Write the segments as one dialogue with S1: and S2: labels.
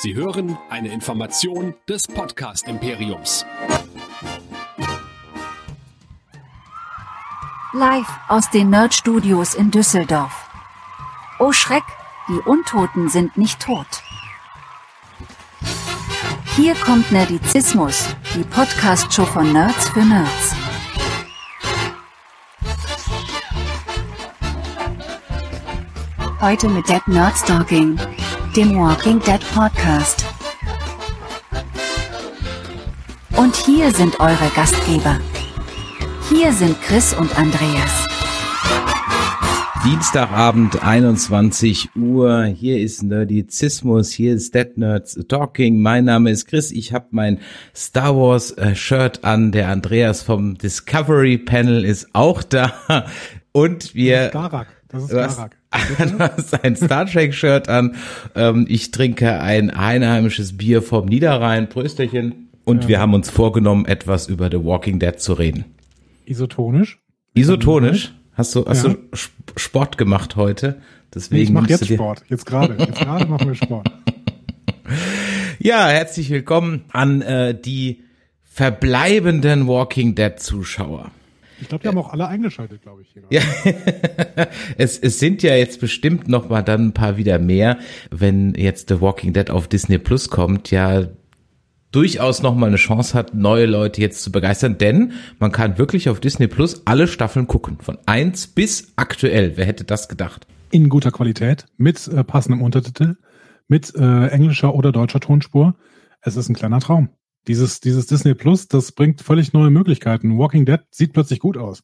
S1: Sie hören eine Information des Podcast Imperiums.
S2: Live aus den Nerd Studios in Düsseldorf. Oh Schreck, die Untoten sind nicht tot. Hier kommt Nerdizismus, die Podcast-Show von Nerds für Nerds. Heute mit Dead Nerd Stalking, dem Walking Dead Podcast. Und hier sind eure Gastgeber. Hier sind Chris und Andreas.
S3: Dienstagabend, 21 Uhr. Hier ist Nerdizismus, hier ist Dead Nerds Talking. Mein Name ist Chris. Ich habe mein Star Wars äh, Shirt an. Der Andreas vom Discovery Panel ist auch da. Und wir.
S4: Garak. Das ist
S3: Du hast,
S4: Garak.
S3: Du hast ein Star Trek Shirt an. Ähm, ich trinke ein einheimisches Bier vom Niederrhein. Prösterchen. Und wir haben uns vorgenommen, etwas über The Walking Dead zu reden.
S4: Isotonisch.
S3: Isotonisch? Hast du, hast
S4: Ja.
S3: du Sp- Sport gemacht heute? Deswegen
S4: ich mache jetzt Sport. Jetzt gerade. Jetzt gerade machen wir Sport.
S3: Ja, herzlich willkommen an äh, die verbleibenden Walking Dead Zuschauer.
S4: Ich glaube, die haben auch alle eingeschaltet, glaube ich.
S3: Ja, es, es sind ja jetzt bestimmt noch mal dann ein paar wieder mehr, wenn jetzt The Walking Dead auf Disney Plus kommt, ja durchaus noch mal eine Chance hat, neue Leute jetzt zu begeistern, denn man kann wirklich auf Disney Plus alle Staffeln gucken, von eins bis aktuell. Wer hätte das gedacht?
S4: In guter Qualität, mit äh, passendem Untertitel, mit äh, englischer oder deutscher Tonspur. Es ist ein kleiner Traum. Dieses, dieses Disney Plus, das bringt völlig neue Möglichkeiten. Walking Dead sieht plötzlich gut aus.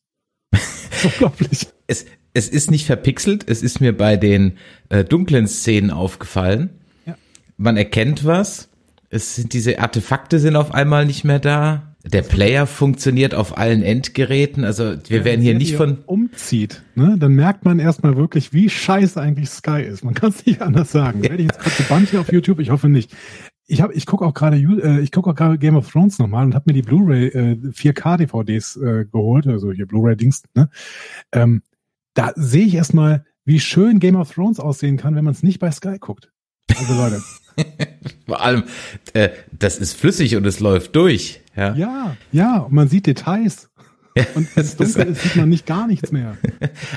S4: Unglaublich.
S3: es, es ist nicht verpixelt, es ist mir bei den äh, dunklen Szenen aufgefallen.
S4: Ja.
S3: Man erkennt was. Es sind diese Artefakte sind auf einmal nicht mehr da. Der Player funktioniert auf allen Endgeräten. Also wir werden hier nicht von.
S4: umzieht, ne, dann merkt man erstmal wirklich, wie scheiße eigentlich Sky ist. Man kann es nicht anders sagen. Werde ich jetzt gerade gebannt hier auf YouTube? Ich hoffe nicht. Ich habe, ich gucke auch gerade, äh, ich gucke auch gerade Game of Thrones nochmal und habe mir die Blu-ray äh, 4K DVDs äh, geholt, also hier Blu-ray-Dings. Ne? Ähm, da sehe ich erstmal, wie schön Game of Thrones aussehen kann, wenn man es nicht bei Sky guckt. Also Leute,
S3: Vor allem, äh, das ist flüssig und es läuft durch. Ja.
S4: ja, ja, und man sieht Details. Und wenn es dunkel ist, sieht man nicht gar nichts mehr.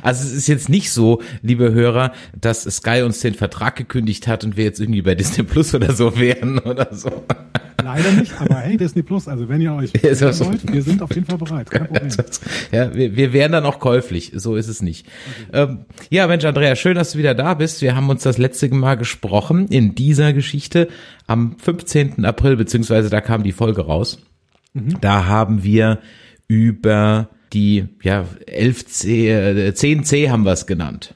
S3: Also es ist jetzt nicht so, liebe Hörer, dass Sky uns den Vertrag gekündigt hat und wir jetzt irgendwie bei Disney Plus oder so wären oder so.
S4: Leider nicht, aber hey, Disney Plus, also wenn ihr euch
S3: Ja, auch so.
S4: wollt, wir sind auf jeden Fall bereit, kein Problem.
S3: Ja, wir, wir wären dann auch käuflich, so ist es nicht. Ähm, ja, Mensch, Andrea, schön, dass du wieder da bist. Wir haben uns das letzte Mal gesprochen in dieser Geschichte am 15. April, beziehungsweise da kam die Folge raus. Da haben wir über die ja 11C, äh, 10C haben wir es genannt.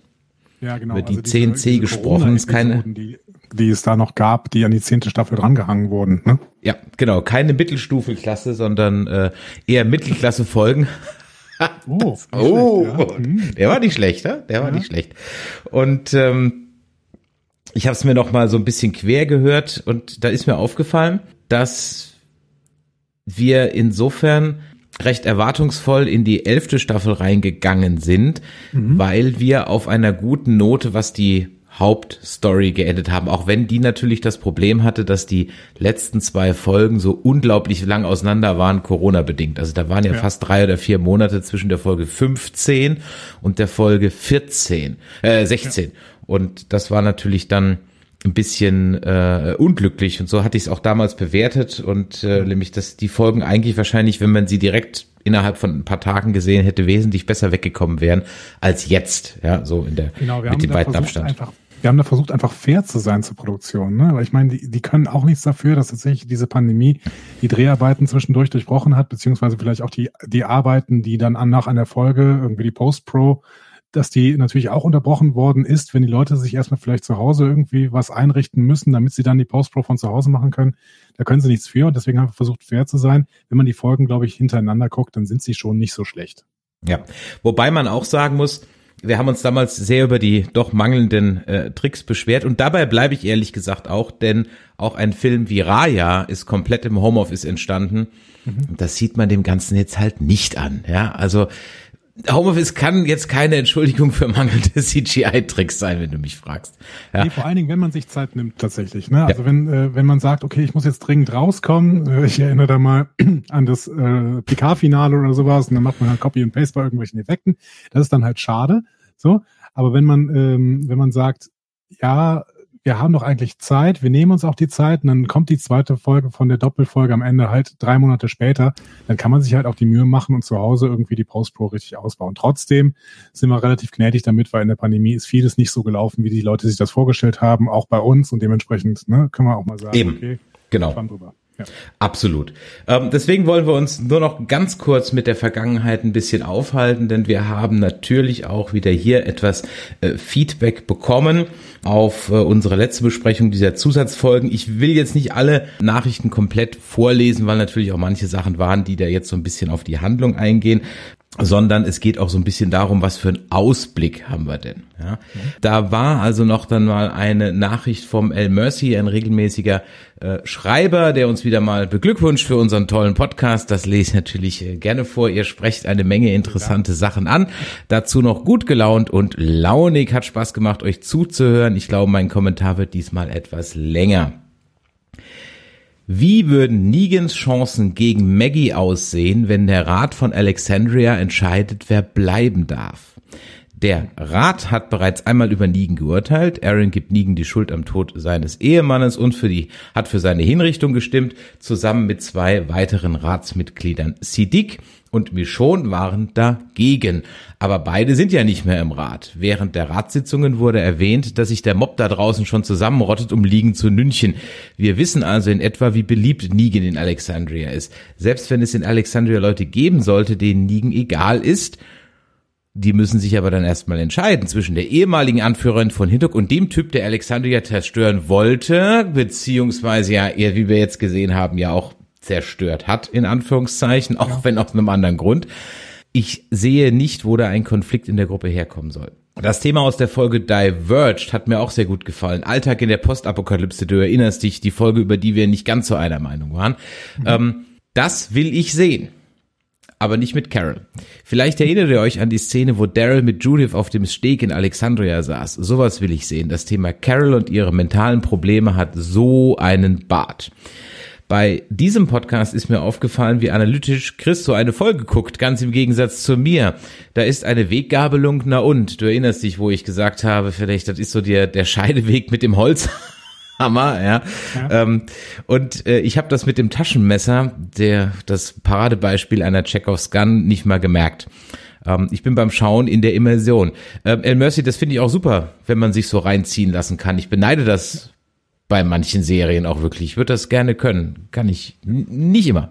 S4: Ja, genau.
S3: Über die
S4: diese-
S3: 10C
S4: diese
S3: gesprochen, ist keine-
S4: Die, die es da noch gab, die an die zehnte Staffel drangehangen wurden. Ne?
S3: Ja, genau, keine Mittelstufenklasse, sondern äh, eher Mittelklasse-Folgen.
S4: Oh,
S3: Oh,
S4: schlecht, ja. Hm.
S3: der war nicht schlecht, ne? Der war
S4: Ja.
S3: nicht schlecht. Und ähm, ich habe es mir noch mal so ein bisschen quer gehört und da ist mir aufgefallen, dass wir insofern recht erwartungsvoll in die elfte Staffel reingegangen sind, weil wir auf einer guten Note, was die Hauptstory geendet haben, auch wenn die natürlich das Problem hatte, dass die letzten zwei Folgen so unglaublich lang auseinander waren, Corona-bedingt. Also da waren ja,
S4: Ja.
S3: fast drei oder vier Monate zwischen der Folge 15 und der Folge 14, äh, 16. Und das war natürlich dann ein bisschen äh, unglücklich und so hatte ich es auch damals bewertet und äh, nämlich, dass die Folgen eigentlich wahrscheinlich, wenn man sie direkt innerhalb von ein paar Tagen gesehen hätte, wesentlich besser weggekommen wären als jetzt, ja, so in der
S4: Genau, wir
S3: mit
S4: haben
S3: dem
S4: da
S3: weiten
S4: versucht
S3: Abstand.
S4: einfach, wir haben da versucht einfach fair zu sein zur Produktion, ne? Weil ich meine, die, die können auch nichts dafür, dass tatsächlich diese Pandemie die Dreharbeiten zwischendurch durchbrochen hat, beziehungsweise vielleicht auch die die Arbeiten, die dann an nach einer Folge irgendwie die Post Pro dass die natürlich auch unterbrochen worden ist, wenn die Leute sich erstmal vielleicht zu Hause irgendwie was einrichten müssen, damit sie dann die Post-Pro von zu Hause machen können. Da können sie nichts für und deswegen haben wir versucht, fair zu sein. Wenn man die Folgen, glaube ich, hintereinander guckt, dann sind sie schon nicht so schlecht.
S3: Ja, wobei man auch sagen muss, wir haben uns damals sehr über die doch mangelnden äh, Tricks beschwert und dabei bleibe ich ehrlich gesagt auch, denn auch ein Film wie Raya ist komplett im Homeoffice entstanden. Und das sieht man dem Ganzen jetzt halt nicht an. Ja, also Homeoffice kann jetzt keine Entschuldigung für mangelnde CGI-Tricks sein, wenn du mich fragst.
S4: Ja. Nee, vor allen Dingen, wenn man sich Zeit nimmt tatsächlich. Ne? Also ja. wenn, äh, wenn man sagt, okay, ich muss jetzt dringend rauskommen, äh, ich erinnere da mal an das äh, PK-Finale oder sowas, und dann macht man halt Copy and Paste bei irgendwelchen Effekten. Das ist dann halt schade. So, aber wenn man, ähm, wenn man sagt, ja, wir haben doch eigentlich Zeit, wir nehmen uns auch die Zeit und dann kommt die zweite Folge von der Doppelfolge am Ende halt drei Monate später, dann kann man sich halt auch die Mühe machen und zu Hause irgendwie die Post-Pro richtig ausbauen. Trotzdem sind wir relativ gnädig damit, weil in der Pandemie ist vieles nicht so gelaufen, wie die Leute sich das vorgestellt haben, auch bei uns und dementsprechend ne, können wir auch mal sagen,
S3: Eben. okay, genau. drüber. Absolut. Ähm, deswegen wollen wir uns nur noch ganz kurz mit der Vergangenheit ein bisschen aufhalten, denn wir haben natürlich auch wieder hier etwas äh, Feedback bekommen auf äh, unsere letzte Besprechung dieser Zusatzfolgen. Ich will jetzt nicht alle Nachrichten komplett vorlesen, weil natürlich auch manche Sachen waren, die da jetzt so ein bisschen auf die Handlung eingehen sondern es geht auch so ein bisschen darum, was für einen Ausblick haben wir denn. Ja? Da war also noch dann mal eine Nachricht vom El Mercy, ein regelmäßiger äh, Schreiber, der uns wieder mal beglückwünscht für unseren tollen Podcast. Das lese ich natürlich äh, gerne vor. Ihr sprecht eine Menge interessante Sachen an. Dazu noch gut gelaunt und launig. Hat Spaß gemacht, euch zuzuhören. Ich glaube, mein Kommentar wird diesmal etwas länger. Wie würden Negans Chancen gegen Maggie aussehen, wenn der Rat von Alexandria entscheidet, wer bleiben darf? Der Rat hat bereits einmal über Negan geurteilt. Aaron gibt Negan die Schuld am Tod seines Ehemannes und für die, hat für seine Hinrichtung gestimmt, zusammen mit zwei weiteren Ratsmitgliedern. Siddiq und Michonne waren dagegen. Aber beide sind ja nicht mehr im Rat. Während der Ratssitzungen wurde erwähnt, dass sich der Mob da draußen schon zusammenrottet, um Liegen zu nünchen. Wir wissen also in etwa, wie beliebt Negan in Alexandria ist. Selbst wenn es in Alexandria Leute geben sollte, denen Negan egal ist, die müssen sich aber dann erstmal entscheiden zwischen der ehemaligen Anführerin von Hintok und dem Typ, der Alexandria zerstören wollte, beziehungsweise ja, wie wir jetzt gesehen haben, ja auch zerstört hat, in Anführungszeichen, auch ja. wenn aus einem anderen Grund. Ich sehe nicht, wo da ein Konflikt in der Gruppe herkommen soll. Das Thema aus der Folge Diverged hat mir auch sehr gut gefallen. Alltag in der Postapokalypse, du erinnerst dich, die Folge, über die wir nicht ganz so einer Meinung waren. Mhm. Ähm, das will ich sehen. Aber nicht mit Carol. Vielleicht erinnert ihr euch an die Szene, wo Daryl mit Judith auf dem Steg in Alexandria saß. Sowas will ich sehen. Das Thema Carol und ihre mentalen Probleme hat so einen Bart. Bei diesem Podcast ist mir aufgefallen, wie analytisch Chris so eine Folge guckt, ganz im Gegensatz zu mir. Da ist eine Weggabelung, na und, du erinnerst dich, wo ich gesagt habe, vielleicht das ist so der, der Scheideweg mit dem Holzhammer, ja. ja. Ähm, und äh, ich habe das mit dem Taschenmesser, der das Paradebeispiel einer Chekhovs Gun, nicht mal gemerkt. Ähm, ich bin beim Schauen in der Immersion. Ähm, El Mercy, das finde ich auch super, wenn man sich so reinziehen lassen kann. Ich beneide das bei manchen Serien auch wirklich. Ich würde das gerne können. Kann ich nicht immer.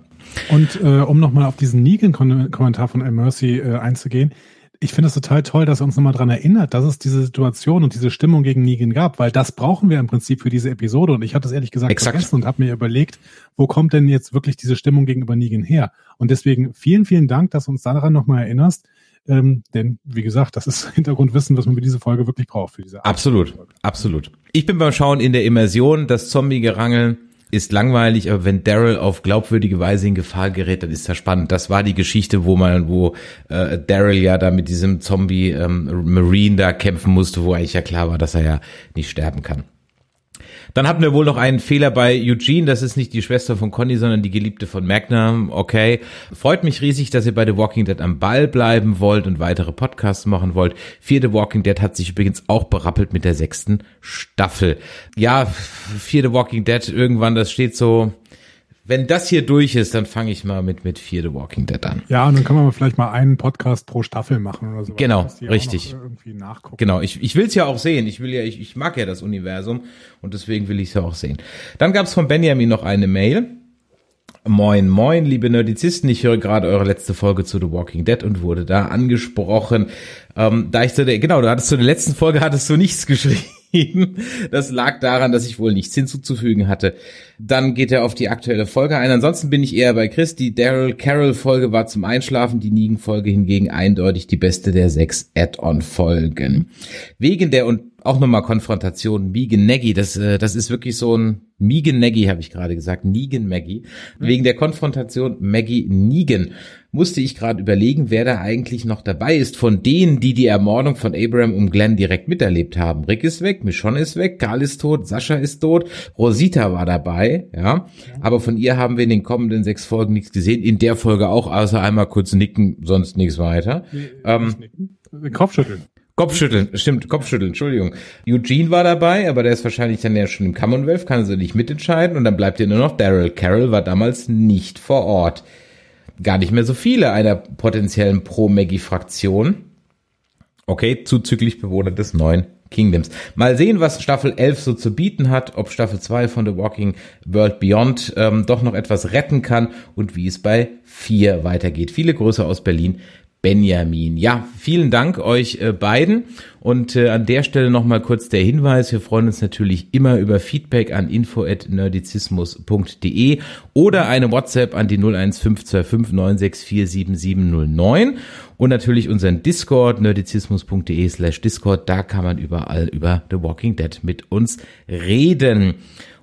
S4: Und äh, um nochmal auf diesen Negan-Kommentar von El Mercy äh, einzugehen, ich finde es total toll, dass er uns nochmal dran erinnert, dass es diese Situation und diese Stimmung gegen Negan gab, weil das brauchen wir im Prinzip für diese Episode. Und ich hatte es ehrlich gesagt
S3: Exakt.
S4: vergessen und habe mir überlegt, wo kommt denn jetzt wirklich diese Stimmung gegenüber Negan her? Und deswegen vielen, vielen Dank, dass du uns daran nochmal erinnerst. Ähm, denn, wie gesagt, das ist Hintergrundwissen, was man für diese Folge wirklich braucht. Für diese
S3: absolut, absolut. Ich bin beim Schauen in der Immersion, das Zombie-Gerangeln ist langweilig, aber wenn Daryl auf glaubwürdige Weise in Gefahr gerät, dann ist das spannend. Das war die Geschichte, wo man, wo äh, Daryl ja da mit diesem Zombie ähm, Marine da kämpfen musste, wo eigentlich ja klar war, dass er ja nicht sterben kann. Dann hatten wir wohl noch einen Fehler bei Eugene. Das ist nicht die Schwester von Conny, sondern die Geliebte von Magna. Okay. Freut mich riesig, dass ihr bei The Walking Dead am Ball bleiben wollt und weitere Podcasts machen wollt. Vierte Walking Dead hat sich übrigens auch berappelt mit der sechsten Staffel. Ja, vierte Walking Dead irgendwann, das steht so wenn das hier durch ist, dann fange ich mal mit mit Fear the Walking Dead an.
S4: Ja, und dann können wir vielleicht mal einen Podcast pro Staffel machen oder so.
S3: Genau, richtig. Genau, ich, ich will es ja auch sehen. Ich will ja, ich, ich mag ja das Universum und deswegen will ich es ja auch sehen. Dann gab es von Benjamin noch eine Mail. Moin, moin, liebe Nerdizisten. Ich höre gerade eure letzte Folge zu The Walking Dead und wurde da angesprochen. Ähm, da ich zu der, genau, du hattest zu der letzten Folge hattest du nichts geschrieben geschrieben. Das lag daran, dass ich wohl nichts hinzuzufügen hatte. Dann geht er auf die aktuelle Folge ein. Ansonsten bin ich eher bei Chris. Die Daryl Carroll Folge war zum Einschlafen, die Negan Folge hingegen eindeutig die beste der sechs Add-on Folgen. Wegen der und auch nochmal Konfrontation, Megan Nagy, das, äh, das ist wirklich so ein Megan Nagy, habe ich gerade gesagt, Negan Maggie. Mhm. Wegen der Konfrontation Maggie Negan musste ich gerade überlegen, wer da eigentlich noch dabei ist von denen, die die Ermordung von Abraham und Glenn direkt miterlebt haben. Rick ist weg, Michonne ist weg, Karl ist tot, Sascha ist tot, Rosita war dabei, ja. Aber von ihr haben wir in den kommenden sechs Folgen nichts gesehen. In der Folge auch, außer einmal kurz nicken, sonst nichts weiter. Nee, ähm,
S4: Kopfschütteln.
S3: Kopfschütteln, stimmt, Kopfschütteln, Entschuldigung. Eugene war dabei, aber der ist wahrscheinlich dann ja schon im Commonwealth, kann also nicht mitentscheiden und dann bleibt ja nur noch Daryl. Carol war damals nicht vor Ort. Gar nicht mehr so viele einer potenziellen Pro-Maggie-Fraktion. Okay, zuzüglich Bewohner des neuen Kingdoms. Mal sehen, was Staffel 11 so zu bieten hat, ob Staffel 2 von The Walking World Beyond ähm, doch noch etwas retten kann und wie es bei 4 weitergeht. Viele Grüße aus Berlin. Benjamin. Ja, vielen Dank euch äh, beiden. Und äh, an der Stelle nochmal kurz der Hinweis. Wir freuen uns natürlich immer über Feedback an info.nerdizismus.de oder eine WhatsApp an die 01525 9647709 und natürlich unseren Discord, nerdizismus.de slash Discord. Da kann man überall über The Walking Dead mit uns reden.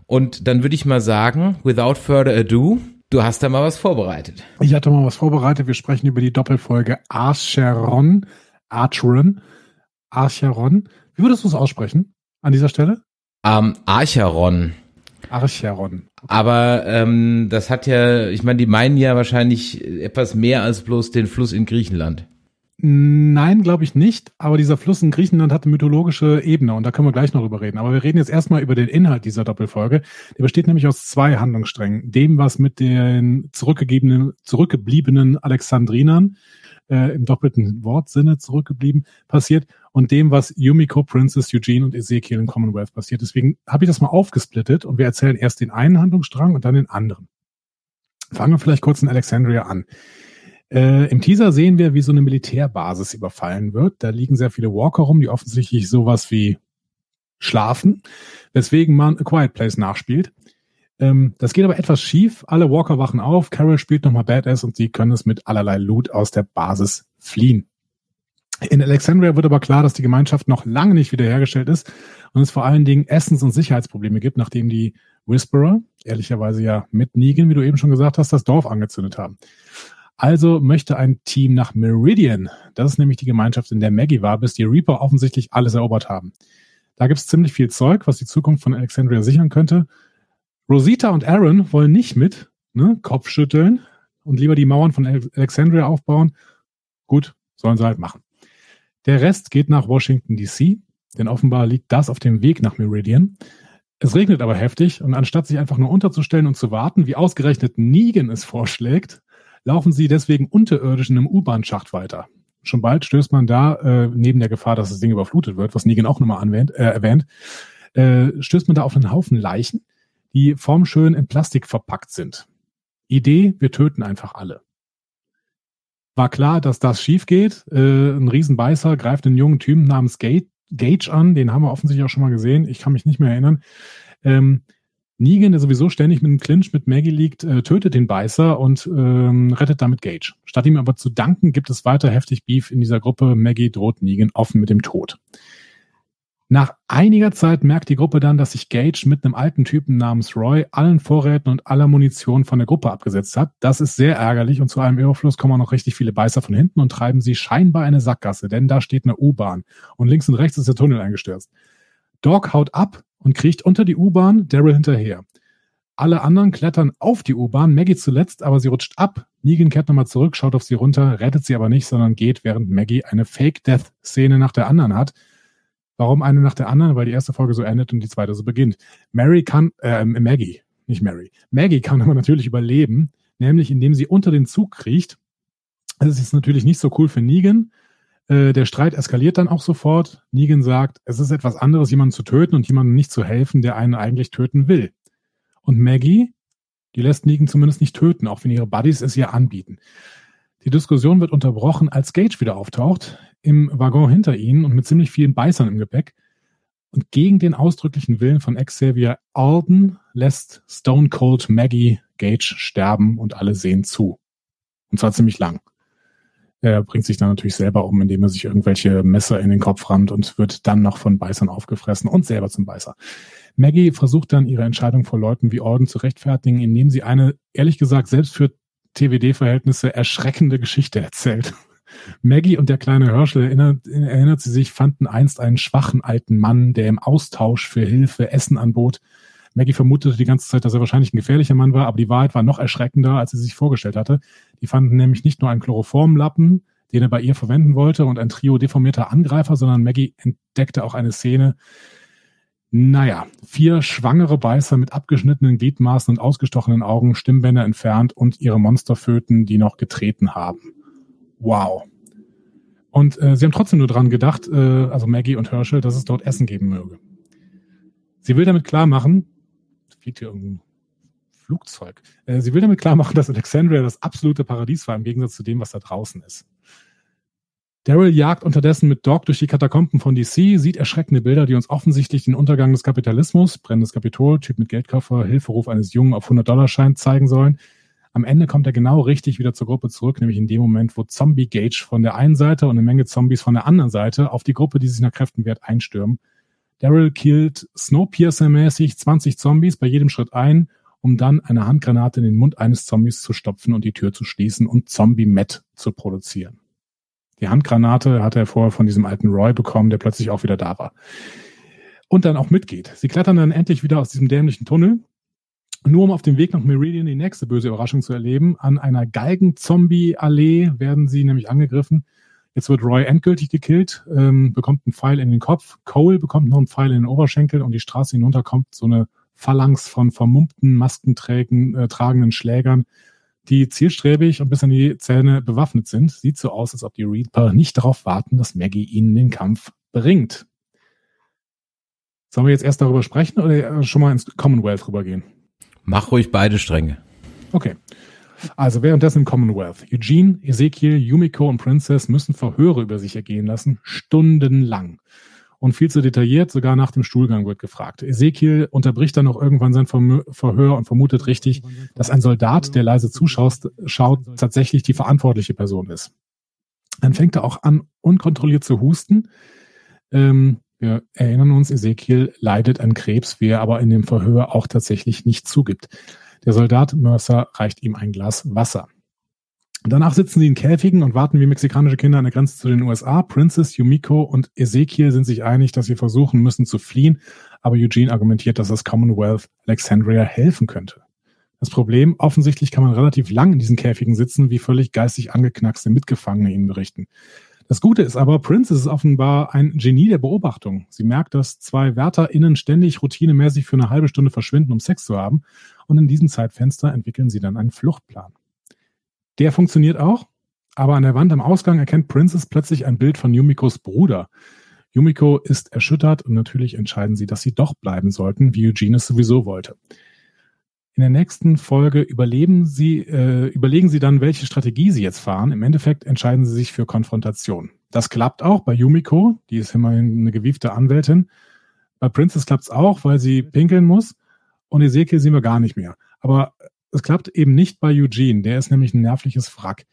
S3: Und dann würde ich mal sagen, without further ado, Du hast da mal was vorbereitet.
S4: Ich hatte mal was vorbereitet. Wir sprechen über die Doppelfolge Archeron. Archeron. Archeron. Wie würdest du es aussprechen an dieser Stelle?
S3: Ähm, Archeron.
S4: Archeron.
S3: Okay. Aber ähm, das hat ja, ich meine, die meinen ja wahrscheinlich etwas mehr als bloß den Fluss in Griechenland.
S4: Nein, glaube ich nicht. Aber dieser Fluss in Griechenland hat eine mythologische Ebene und da können wir gleich noch drüber reden. Aber wir reden jetzt erstmal über den Inhalt dieser Doppelfolge. Der besteht nämlich aus zwei Handlungssträngen. Dem, was mit den zurückgegebenen, zurückgebliebenen Alexandrinern äh, im doppelten Wortsinne zurückgeblieben passiert und dem, was Yumiko, Princess, Eugene und Ezekiel in Commonwealth passiert. Deswegen habe ich das mal aufgesplittet und wir erzählen erst den einen Handlungsstrang und dann den anderen. Fangen wir vielleicht kurz in Alexandria an. Äh, Im Teaser sehen wir, wie so eine Militärbasis überfallen wird. Da liegen sehr viele Walker rum, die offensichtlich sowas wie schlafen, weswegen man A Quiet Place nachspielt. Ähm, das geht aber etwas schief. Alle Walker wachen auf, Carol spielt nochmal Badass und sie können es mit allerlei Loot aus der Basis fliehen. In Alexandria wird aber klar, dass die Gemeinschaft noch lange nicht wiederhergestellt ist und es vor allen Dingen Essens- und Sicherheitsprobleme gibt, nachdem die Whisperer, ehrlicherweise ja mit Negan, wie du eben schon gesagt hast, das Dorf angezündet haben. Also möchte ein Team nach Meridian. Das ist nämlich die Gemeinschaft, in der Maggie war, bis die Reaper offensichtlich alles erobert haben. Da gibt es ziemlich viel Zeug, was die Zukunft von Alexandria sichern könnte. Rosita und Aaron wollen nicht mit, ne, Kopfschütteln und lieber die Mauern von Alexandria aufbauen. Gut, sollen sie halt machen. Der Rest geht nach Washington DC, denn offenbar liegt das auf dem Weg nach Meridian. Es regnet aber heftig und anstatt sich einfach nur unterzustellen und zu warten, wie ausgerechnet Negan es vorschlägt, laufen sie deswegen unterirdisch in einem U-Bahn-Schacht weiter. Schon bald stößt man da, äh, neben der Gefahr, dass das Ding überflutet wird, was Negan auch nochmal anwähnt, äh, erwähnt, äh, stößt man da auf einen Haufen Leichen, die formschön in Plastik verpackt sind. Idee, wir töten einfach alle. War klar, dass das schief geht. Äh, ein Riesenbeißer greift einen jungen Typen namens Gage, Gage an, den haben wir offensichtlich auch schon mal gesehen. Ich kann mich nicht mehr erinnern. Ähm, Negan, der sowieso ständig mit einem Clinch mit Maggie liegt, äh, tötet den Beißer und ähm, rettet damit Gage. Statt ihm aber zu danken, gibt es weiter heftig Beef in dieser Gruppe. Maggie droht Negan offen mit dem Tod. Nach einiger Zeit merkt die Gruppe dann, dass sich Gage mit einem alten Typen namens Roy allen Vorräten und aller Munition von der Gruppe abgesetzt hat. Das ist sehr ärgerlich und zu einem Überfluss kommen auch noch richtig viele Beißer von hinten und treiben sie scheinbar eine Sackgasse, denn da steht eine U-Bahn und links und rechts ist der Tunnel eingestürzt. Dog haut ab, und kriecht unter die U-Bahn, Daryl hinterher. Alle anderen klettern auf die U-Bahn, Maggie zuletzt, aber sie rutscht ab. Negan kehrt nochmal zurück, schaut auf sie runter, rettet sie aber nicht, sondern geht, während Maggie eine Fake-Death-Szene nach der anderen hat. Warum eine nach der anderen? Weil die erste Folge so endet und die zweite so beginnt. Mary kann, äh, Maggie, nicht Mary. Maggie kann aber natürlich überleben, nämlich indem sie unter den Zug kriecht. Das ist natürlich nicht so cool für Negan, äh, der Streit eskaliert dann auch sofort. Negan sagt, es ist etwas anderes, jemanden zu töten und jemandem nicht zu helfen, der einen eigentlich töten will. Und Maggie, die lässt Negan zumindest nicht töten, auch wenn ihre Buddies es ihr anbieten. Die Diskussion wird unterbrochen, als Gage wieder auftaucht, im Waggon hinter ihnen und mit ziemlich vielen Beißern im Gepäck. Und gegen den ausdrücklichen Willen von Xavier Alden lässt Stone Cold Maggie Gage sterben und alle sehen zu. Und zwar ziemlich lang. Er bringt sich dann natürlich selber um, indem er sich irgendwelche Messer in den Kopf rammt und wird dann noch von Beißern aufgefressen und selber zum Beißer. Maggie versucht dann ihre Entscheidung vor Leuten wie Orden zu rechtfertigen, indem sie eine, ehrlich gesagt, selbst für TWD-Verhältnisse erschreckende Geschichte erzählt. Maggie und der kleine Herschel, erinnert, erinnert sie sich, fanden einst einen schwachen alten Mann, der im Austausch für Hilfe Essen anbot. Maggie vermutete die ganze Zeit, dass er wahrscheinlich ein gefährlicher Mann war, aber die Wahrheit war noch erschreckender, als sie sich vorgestellt hatte. Die fanden nämlich nicht nur einen Chloroformlappen, den er bei ihr verwenden wollte und ein Trio deformierter Angreifer, sondern Maggie entdeckte auch eine Szene, naja, vier schwangere Beißer mit abgeschnittenen Gliedmaßen und ausgestochenen Augen, Stimmbänder entfernt und ihre Monsterföten, die noch getreten haben. Wow. Und äh, sie haben trotzdem nur dran gedacht, äh, also Maggie und Herschel, dass es dort Essen geben möge. Sie will damit klar machen, fliegt hier irgendein Flugzeug. Äh, sie will damit klar machen, dass Alexandria das absolute Paradies war, im Gegensatz zu dem, was da draußen ist. Daryl jagt unterdessen mit Doc durch die Katakomben von DC, sieht erschreckende Bilder, die uns offensichtlich den Untergang des Kapitalismus, brennendes Kapitol, Typ mit Geldkoffer, Hilferuf eines Jungen auf 100-Dollar-Schein zeigen sollen. Am Ende kommt er genau richtig wieder zur Gruppe zurück, nämlich in dem Moment, wo Zombie Gage von der einen Seite und eine Menge Zombies von der anderen Seite auf die Gruppe, die sich nach Kräften wehrt, einstürmen. Daryl killt Snowpiercer-mäßig 20 Zombies bei jedem Schritt ein, um dann eine Handgranate in den Mund eines Zombies zu stopfen und die Tür zu schließen und Zombie-Met zu produzieren. Die Handgranate hat er vorher von diesem alten Roy bekommen, der plötzlich auch wieder da war. Und dann auch mitgeht. Sie klettern dann endlich wieder aus diesem dämlichen Tunnel, nur um auf dem Weg nach Meridian die nächste böse Überraschung zu erleben. An einer Galgen-Zombie-Allee werden sie nämlich angegriffen. Jetzt wird Roy endgültig gekillt, ähm, bekommt einen Pfeil in den Kopf. Cole bekommt noch einen Pfeil in den Oberschenkel und die Straße hinunter kommt so eine Phalanx von vermummten, maskentragenden äh, Schlägern, die zielstrebig und bis an die Zähne bewaffnet sind. Sieht so aus, als ob die Reaper nicht darauf warten, dass Maggie ihnen den Kampf bringt. Sollen wir jetzt erst darüber sprechen oder schon mal ins Commonwealth rübergehen?
S3: Mach ruhig beide Stränge.
S4: Okay. Also währenddessen im Commonwealth. Eugene, Ezekiel, Yumiko und Princess müssen Verhöre über sich ergehen lassen, stundenlang und viel zu detailliert, sogar nach dem Stuhlgang wird gefragt. Ezekiel unterbricht dann auch irgendwann sein Verhör und vermutet richtig, dass ein Soldat, der leise zuschaut, schaut, tatsächlich die verantwortliche Person ist. Dann fängt er auch an, unkontrolliert zu husten. Ähm, wir erinnern uns, Ezekiel leidet an Krebs, wie er aber in dem Verhör auch tatsächlich nicht zugibt. Der Soldat Mercer reicht ihm ein Glas Wasser. Danach sitzen sie in Käfigen und warten wie mexikanische Kinder an der Grenze zu den USA. Princess, Yumiko und Ezekiel sind sich einig, dass sie versuchen müssen zu fliehen, aber Eugene argumentiert, dass das Commonwealth Alexandria helfen könnte. Das Problem, offensichtlich kann man relativ lang in diesen Käfigen sitzen, wie völlig geistig angeknackste Mitgefangene ihnen berichten. Das Gute ist aber, Princess ist offenbar ein Genie der Beobachtung. Sie merkt, dass zwei WärterInnen ständig routinemäßig für eine halbe Stunde verschwinden, um Sex zu haben. Und in diesem Zeitfenster entwickeln sie dann einen Fluchtplan. Der funktioniert auch, aber an der Wand am Ausgang erkennt Princess plötzlich ein Bild von Yumikos Bruder. Yumiko ist erschüttert und natürlich entscheiden sie, dass sie doch bleiben sollten, wie Eugene es sowieso wollte. In der nächsten Folge überleben sie, äh, überlegen sie dann, welche Strategie sie jetzt fahren. Im Endeffekt entscheiden sie sich für Konfrontation. Das klappt auch bei Yumiko, die ist immerhin eine gewiefte Anwältin. Bei Princess klappt es auch, weil sie pinkeln muss. Und Ezekiel sehen wir gar nicht mehr. Aber es klappt eben nicht bei Eugene, der ist nämlich ein nervliches Wrack.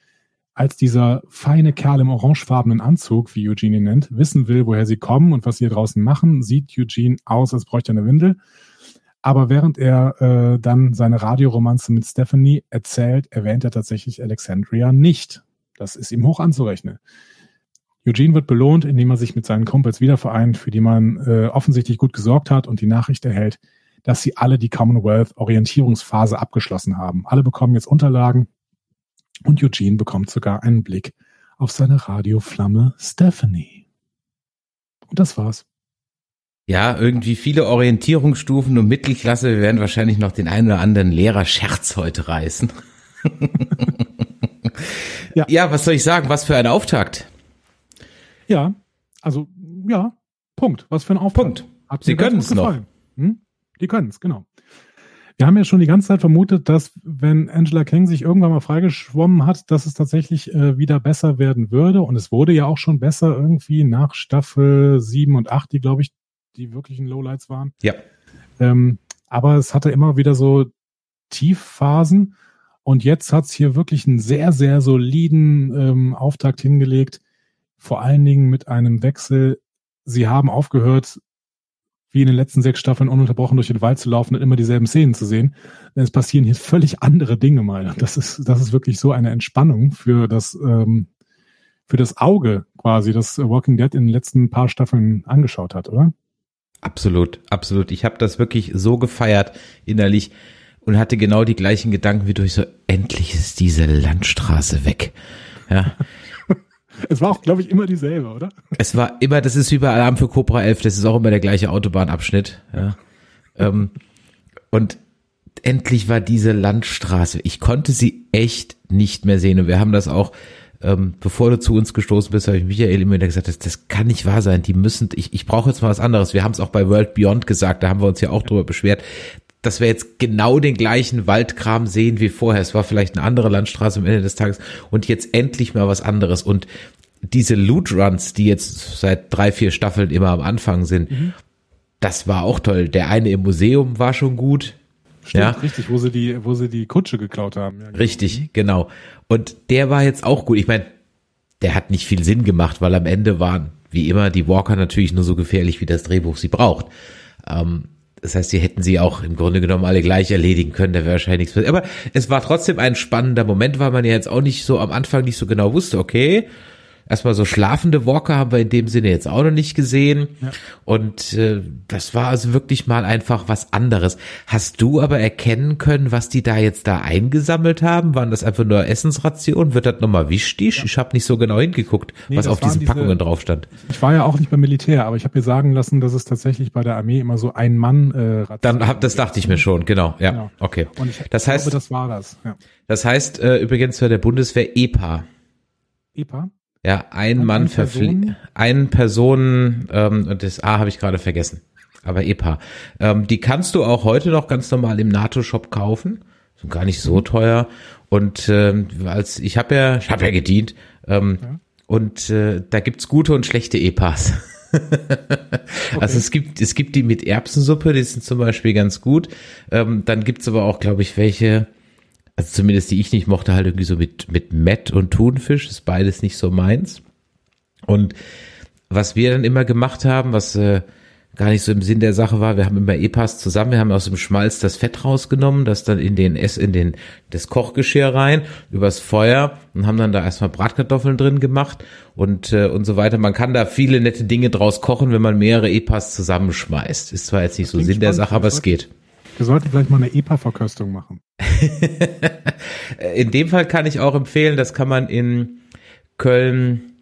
S4: Als dieser feine Kerl im orangefarbenen Anzug, wie Eugene ihn nennt, wissen will, woher sie kommen und was sie hier draußen machen, sieht Eugene aus, als bräuchte er eine Windel. Aber während er äh, dann seine Radioromanze mit Stephanie erzählt, erwähnt er tatsächlich Alexandria nicht. Das ist ihm hoch anzurechnen. Eugene wird belohnt, indem er sich mit seinen Kumpels wiedervereint, für die man äh, offensichtlich gut gesorgt hat und die Nachricht erhält, dass sie alle die Commonwealth-Orientierungsphase abgeschlossen haben. Alle bekommen jetzt Unterlagen und Eugene bekommt sogar einen Blick auf seine Radioflamme Stephanie. Und das war's.
S3: Ja, irgendwie viele Orientierungsstufen und Mittelklasse. Wir werden wahrscheinlich noch den einen oder anderen Lehrer-Scherz heute reißen. ja. ja, was soll ich sagen? Was für ein Auftakt.
S4: Ja, also, ja, Punkt. Was für ein Auftakt.
S3: Punkt. Hat Sie können es noch. Hm?
S4: Die können es, genau. Wir haben ja schon die ganze Zeit vermutet, dass wenn Angela King sich irgendwann mal freigeschwommen hat, dass es tatsächlich äh, wieder besser werden würde. Und es wurde ja auch schon besser irgendwie nach Staffel 7 und 8, die, glaube ich, die wirklichen Lowlights waren.
S3: Ja.
S4: Ähm, aber es hatte immer wieder so Tiefphasen. Und jetzt hat's hier wirklich einen sehr, sehr soliden ähm, Auftakt hingelegt. Vor allen Dingen mit einem Wechsel. Sie haben aufgehört, wie in den letzten sechs Staffeln ununterbrochen durch den Wald zu laufen und immer dieselben Szenen zu sehen. Denn es passieren hier völlig andere Dinge mal. Das ist, das ist wirklich so eine Entspannung für das, ähm, für das Auge quasi, das Walking Dead in den letzten paar Staffeln angeschaut hat, oder?
S3: Absolut, absolut. Ich habe das wirklich so gefeiert innerlich und hatte genau die gleichen Gedanken wie durch so, endlich ist diese Landstraße weg. Ja.
S4: Es war auch, glaube ich, immer dieselbe, oder?
S3: Es war immer, das ist wie bei Alarm für Cobra 11, das ist auch immer der gleiche Autobahnabschnitt. Ja. ähm, und endlich war diese Landstraße. Ich konnte sie echt nicht mehr sehen. Und wir haben das auch, ähm, bevor du zu uns gestoßen bist, habe ich Michael immer wieder gesagt, das, das kann nicht wahr sein. Die müssen, ich, ich brauche jetzt mal was anderes. Wir haben es auch bei World Beyond gesagt, da haben wir uns ja auch drüber beschwert dass wir jetzt genau den gleichen Waldkram sehen wie vorher. Es war vielleicht eine andere Landstraße am Ende des Tages und jetzt endlich mal was anderes. Und diese Loot Runs, die jetzt seit drei, vier Staffeln immer am Anfang sind, mhm. das war auch toll. Der eine im Museum war schon gut.
S4: Stimmt, ja. richtig, wo sie die, wo sie die Kutsche geklaut haben. Ja,
S3: genau. richtig, genau. Und der war jetzt auch gut. Ich meine, der hat nicht viel Sinn gemacht, weil am Ende waren, wie immer, die Walker natürlich nur so gefährlich, wie das Drehbuch sie braucht. Ähm, das heißt, die hätten sie auch im Grunde genommen alle gleich erledigen können, da wäre wahrscheinlich nichts passiert. Aber es war trotzdem ein spannender Moment, weil man ja jetzt auch nicht so am Anfang nicht so genau wusste, okay, erstmal so schlafende Walker haben wir in dem Sinne jetzt auch noch nicht gesehen. Ja. Und äh, das war also wirklich mal einfach was anderes. Hast du aber erkennen können, was die da jetzt da eingesammelt haben? Waren das einfach nur Essensrationen? Wird das nochmal wichtig? Ja. Ich habe nicht so genau hingeguckt, nee, was auf diesen diese, Packungen drauf stand.
S4: Ich war ja auch nicht beim Militär, aber ich habe mir sagen lassen, dass es tatsächlich bei der Armee immer so ein Mann äh,
S3: Dann hab, das dachte ich mir schon, genau, ja, genau. okay.
S4: Und ich das glaube, heißt, das war das. Ja.
S3: Das heißt äh, übrigens für der Bundeswehr EPA.
S4: EPA?
S3: Ja, ein Hat Mann verpflichtet, ein Person, ähm, und das A habe ich gerade vergessen, aber EPA. Ähm, die kannst du auch heute noch ganz normal im NATO-Shop kaufen, sind gar nicht so teuer. Und ähm, als ich habe ja, ich habe ja gedient, ähm, ja. und äh, da gibt's gute und schlechte EPAs. okay. Also es gibt es gibt die mit Erbsensuppe, die sind zum Beispiel ganz gut. Ähm, dann gibt's aber auch, glaube ich, welche also zumindest die ich nicht mochte, halt irgendwie so mit, mit Mett und Thunfisch, ist beides nicht so meins. Und was wir dann immer gemacht haben, was äh, gar nicht so im Sinn der Sache war, wir haben immer E-Pass zusammen, wir haben aus dem Schmalz das Fett rausgenommen, das dann in den Ess, in den, das Kochgeschirr rein, übers Feuer und haben dann da erstmal Bratkartoffeln drin gemacht und, äh, und so weiter. Man kann da viele nette Dinge draus kochen, wenn man mehrere E-Pass zusammenschmeißt. Ist zwar jetzt nicht so Sinn der Sache, aber es geht.
S4: Wir sollten vielleicht mal eine EPA-Verköstung machen.
S3: in dem Fall kann ich auch empfehlen, das kann man in Köln,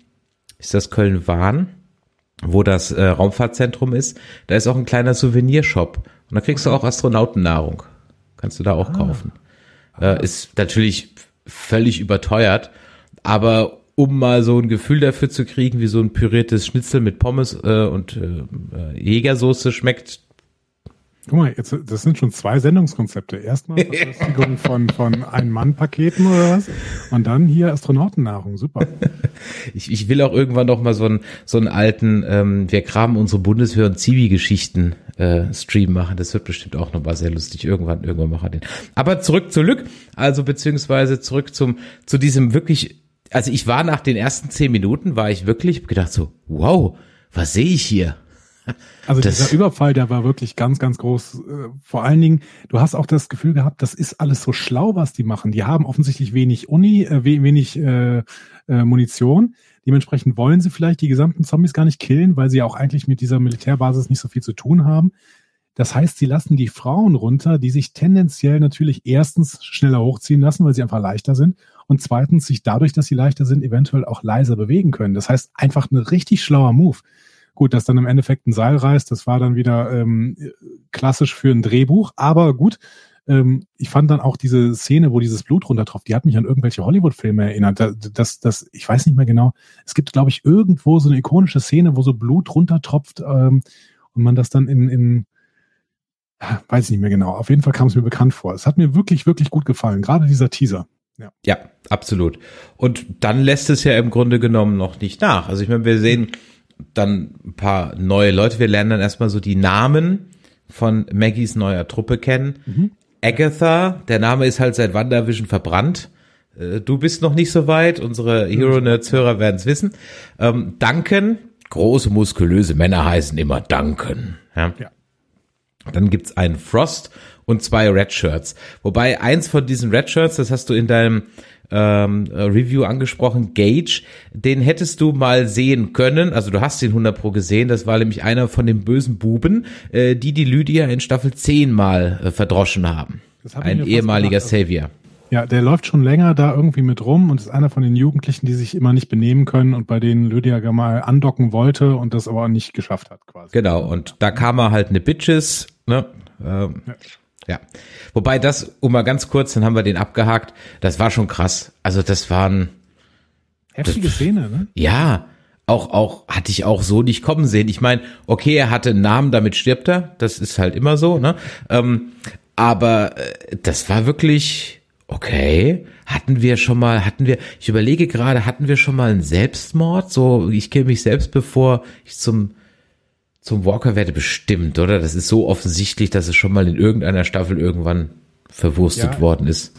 S3: ist das Köln-Wahn, wo das äh, Raumfahrtzentrum ist. Da ist auch ein kleiner Souvenirshop. Und da kriegst du auch Astronautennahrung. Kannst du da auch ah. kaufen. Äh, ist natürlich völlig überteuert, aber um mal so ein Gefühl dafür zu kriegen, wie so ein püriertes Schnitzel mit Pommes äh, und äh, äh Jägersoße schmeckt,
S4: Guck mal, jetzt, das sind schon zwei Sendungskonzepte. Erstmal Verköstigung von, von Ein-Mann-Paketen oder was? Und dann hier Astronautennahrung. Super.
S3: Ich, ich will auch irgendwann noch mal so einen, so einen alten, ähm, wir kramen unsere Bundeswehr- und Zivi-Geschichten äh, Stream machen. Das wird bestimmt auch noch mal sehr lustig. Irgendwann, irgendwann machen wir den. Aber zurück zu Lück, also beziehungsweise zurück zum, zu diesem wirklich, also ich war nach den ersten zehn Minuten, war ich wirklich gedacht so, wow, was sehe ich hier?
S4: Also das dieser Überfall, der war wirklich ganz, ganz groß. Äh, vor allen Dingen, du hast auch das Gefühl gehabt, das ist alles so schlau, was die machen. Die haben offensichtlich wenig Uni, äh, wenig äh, äh, Munition. Dementsprechend wollen sie vielleicht die gesamten Zombies gar nicht killen, weil sie auch eigentlich mit dieser Militärbasis nicht so viel zu tun haben. Das heißt, sie lassen die Frauen runter, die sich tendenziell natürlich erstens schneller hochziehen lassen, weil sie einfach leichter sind und zweitens sich dadurch, dass sie leichter sind, eventuell auch leiser bewegen können. Das heißt, einfach ein richtig schlauer Move. Gut, dass dann im Endeffekt ein Seil reißt, das war dann wieder ähm, klassisch für ein Drehbuch, aber gut. Ähm, ich fand dann auch diese Szene, wo dieses Blut runtertropft, die hat mich an irgendwelche Hollywood-Filme erinnert. Das, das, das, ich weiß nicht mehr genau. Es gibt, glaube ich, irgendwo so eine ikonische Szene, wo so Blut runtertropft ähm, und man das dann in, in weiß ich nicht mehr genau. Auf jeden Fall kam es mir bekannt vor. Es hat mir wirklich, wirklich gut gefallen. Gerade dieser Teaser.
S3: Ja. ja, absolut. Und dann lässt es ja im Grunde genommen noch nicht nach. Also ich meine, wir sehen, dann ein paar neue Leute. Wir lernen dann erstmal so die Namen von Maggies neuer Truppe kennen. Mhm. Agatha, der Name ist halt seit WandaVision verbrannt. Äh, Du bist noch nicht so weit, unsere Hero Nerds Hörer werden es wissen. Ähm, Duncan, große muskulöse Männer heißen immer Duncan. Ja.
S4: Ja.
S3: Dann gibt's einen Frost und zwei Red Shirts. Wobei eins von diesen Red Shirts, das hast du in deinem ähm, äh, Review angesprochen, Gage, den hättest du mal sehen können. Also du hast ihn 100 pro gesehen. Das war nämlich einer von den bösen Buben, äh, die die Lydia in Staffel 10 mal äh, verdroschen haben.
S4: Hab
S3: Ein ehemaliger
S4: gedacht. Also-
S3: Savior.
S4: Ja, der läuft schon länger da irgendwie mit rum und ist einer von den Jugendlichen, die sich immer nicht benehmen können und bei denen Lydia mal andocken wollte und das aber nicht geschafft hat quasi.
S3: Genau, und da kam er halt eine Bitches, ne? Ähm,
S4: Ja.
S3: Ja. Wobei das, um mal ganz kurz, dann haben wir den abgehakt, das war schon krass. Also das waren,
S4: Heftige Szene, ne?
S3: ja, auch, auch, hatte ich auch so nicht kommen sehen. Ich meine, okay, er hatte einen Namen, damit stirbt er. Das ist halt immer so, ne? Ähm, aber äh, das war wirklich, okay. Hatten wir schon mal, hatten wir, ich überlege gerade, hatten wir schon mal einen Selbstmord? So, ich kill mich selbst, bevor ich zum, zum Walker werde bestimmt, oder? Das ist so offensichtlich, dass es schon mal in irgendeiner Staffel irgendwann verwurstet
S4: Ja.
S3: worden ist.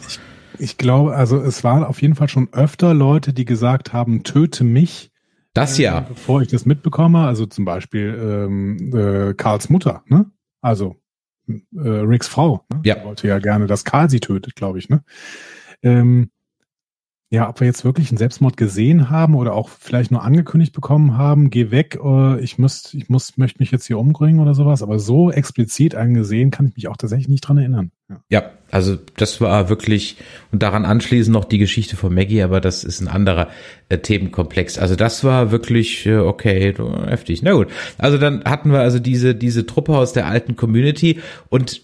S4: Ich glaube, also es waren auf jeden Fall schon öfter Leute, die gesagt haben, töte mich,
S3: Das ja.
S4: bevor ich das mitbekomme. Also zum Beispiel ähm, äh, Karls Mutter, ne? Also äh, Ricks Frau. Ne?
S3: Ja.
S4: Die wollte ja gerne, dass Karl sie tötet, glaube ich, ne? Ähm, ja, ob wir jetzt wirklich einen Selbstmord gesehen haben oder auch vielleicht nur angekündigt bekommen haben, geh weg, äh, ich muss, ich muss, möchte mich jetzt hier umbringen oder sowas, aber so explizit einen gesehen, kann ich mich auch tatsächlich nicht dran erinnern. Ja.
S3: Ja, also das war wirklich und daran anschließend noch die Geschichte von Maggie, aber das ist ein anderer äh, Themenkomplex. Also das war wirklich äh, okay, heftig. Na gut. Also dann hatten wir also diese diese Truppe aus der alten Community und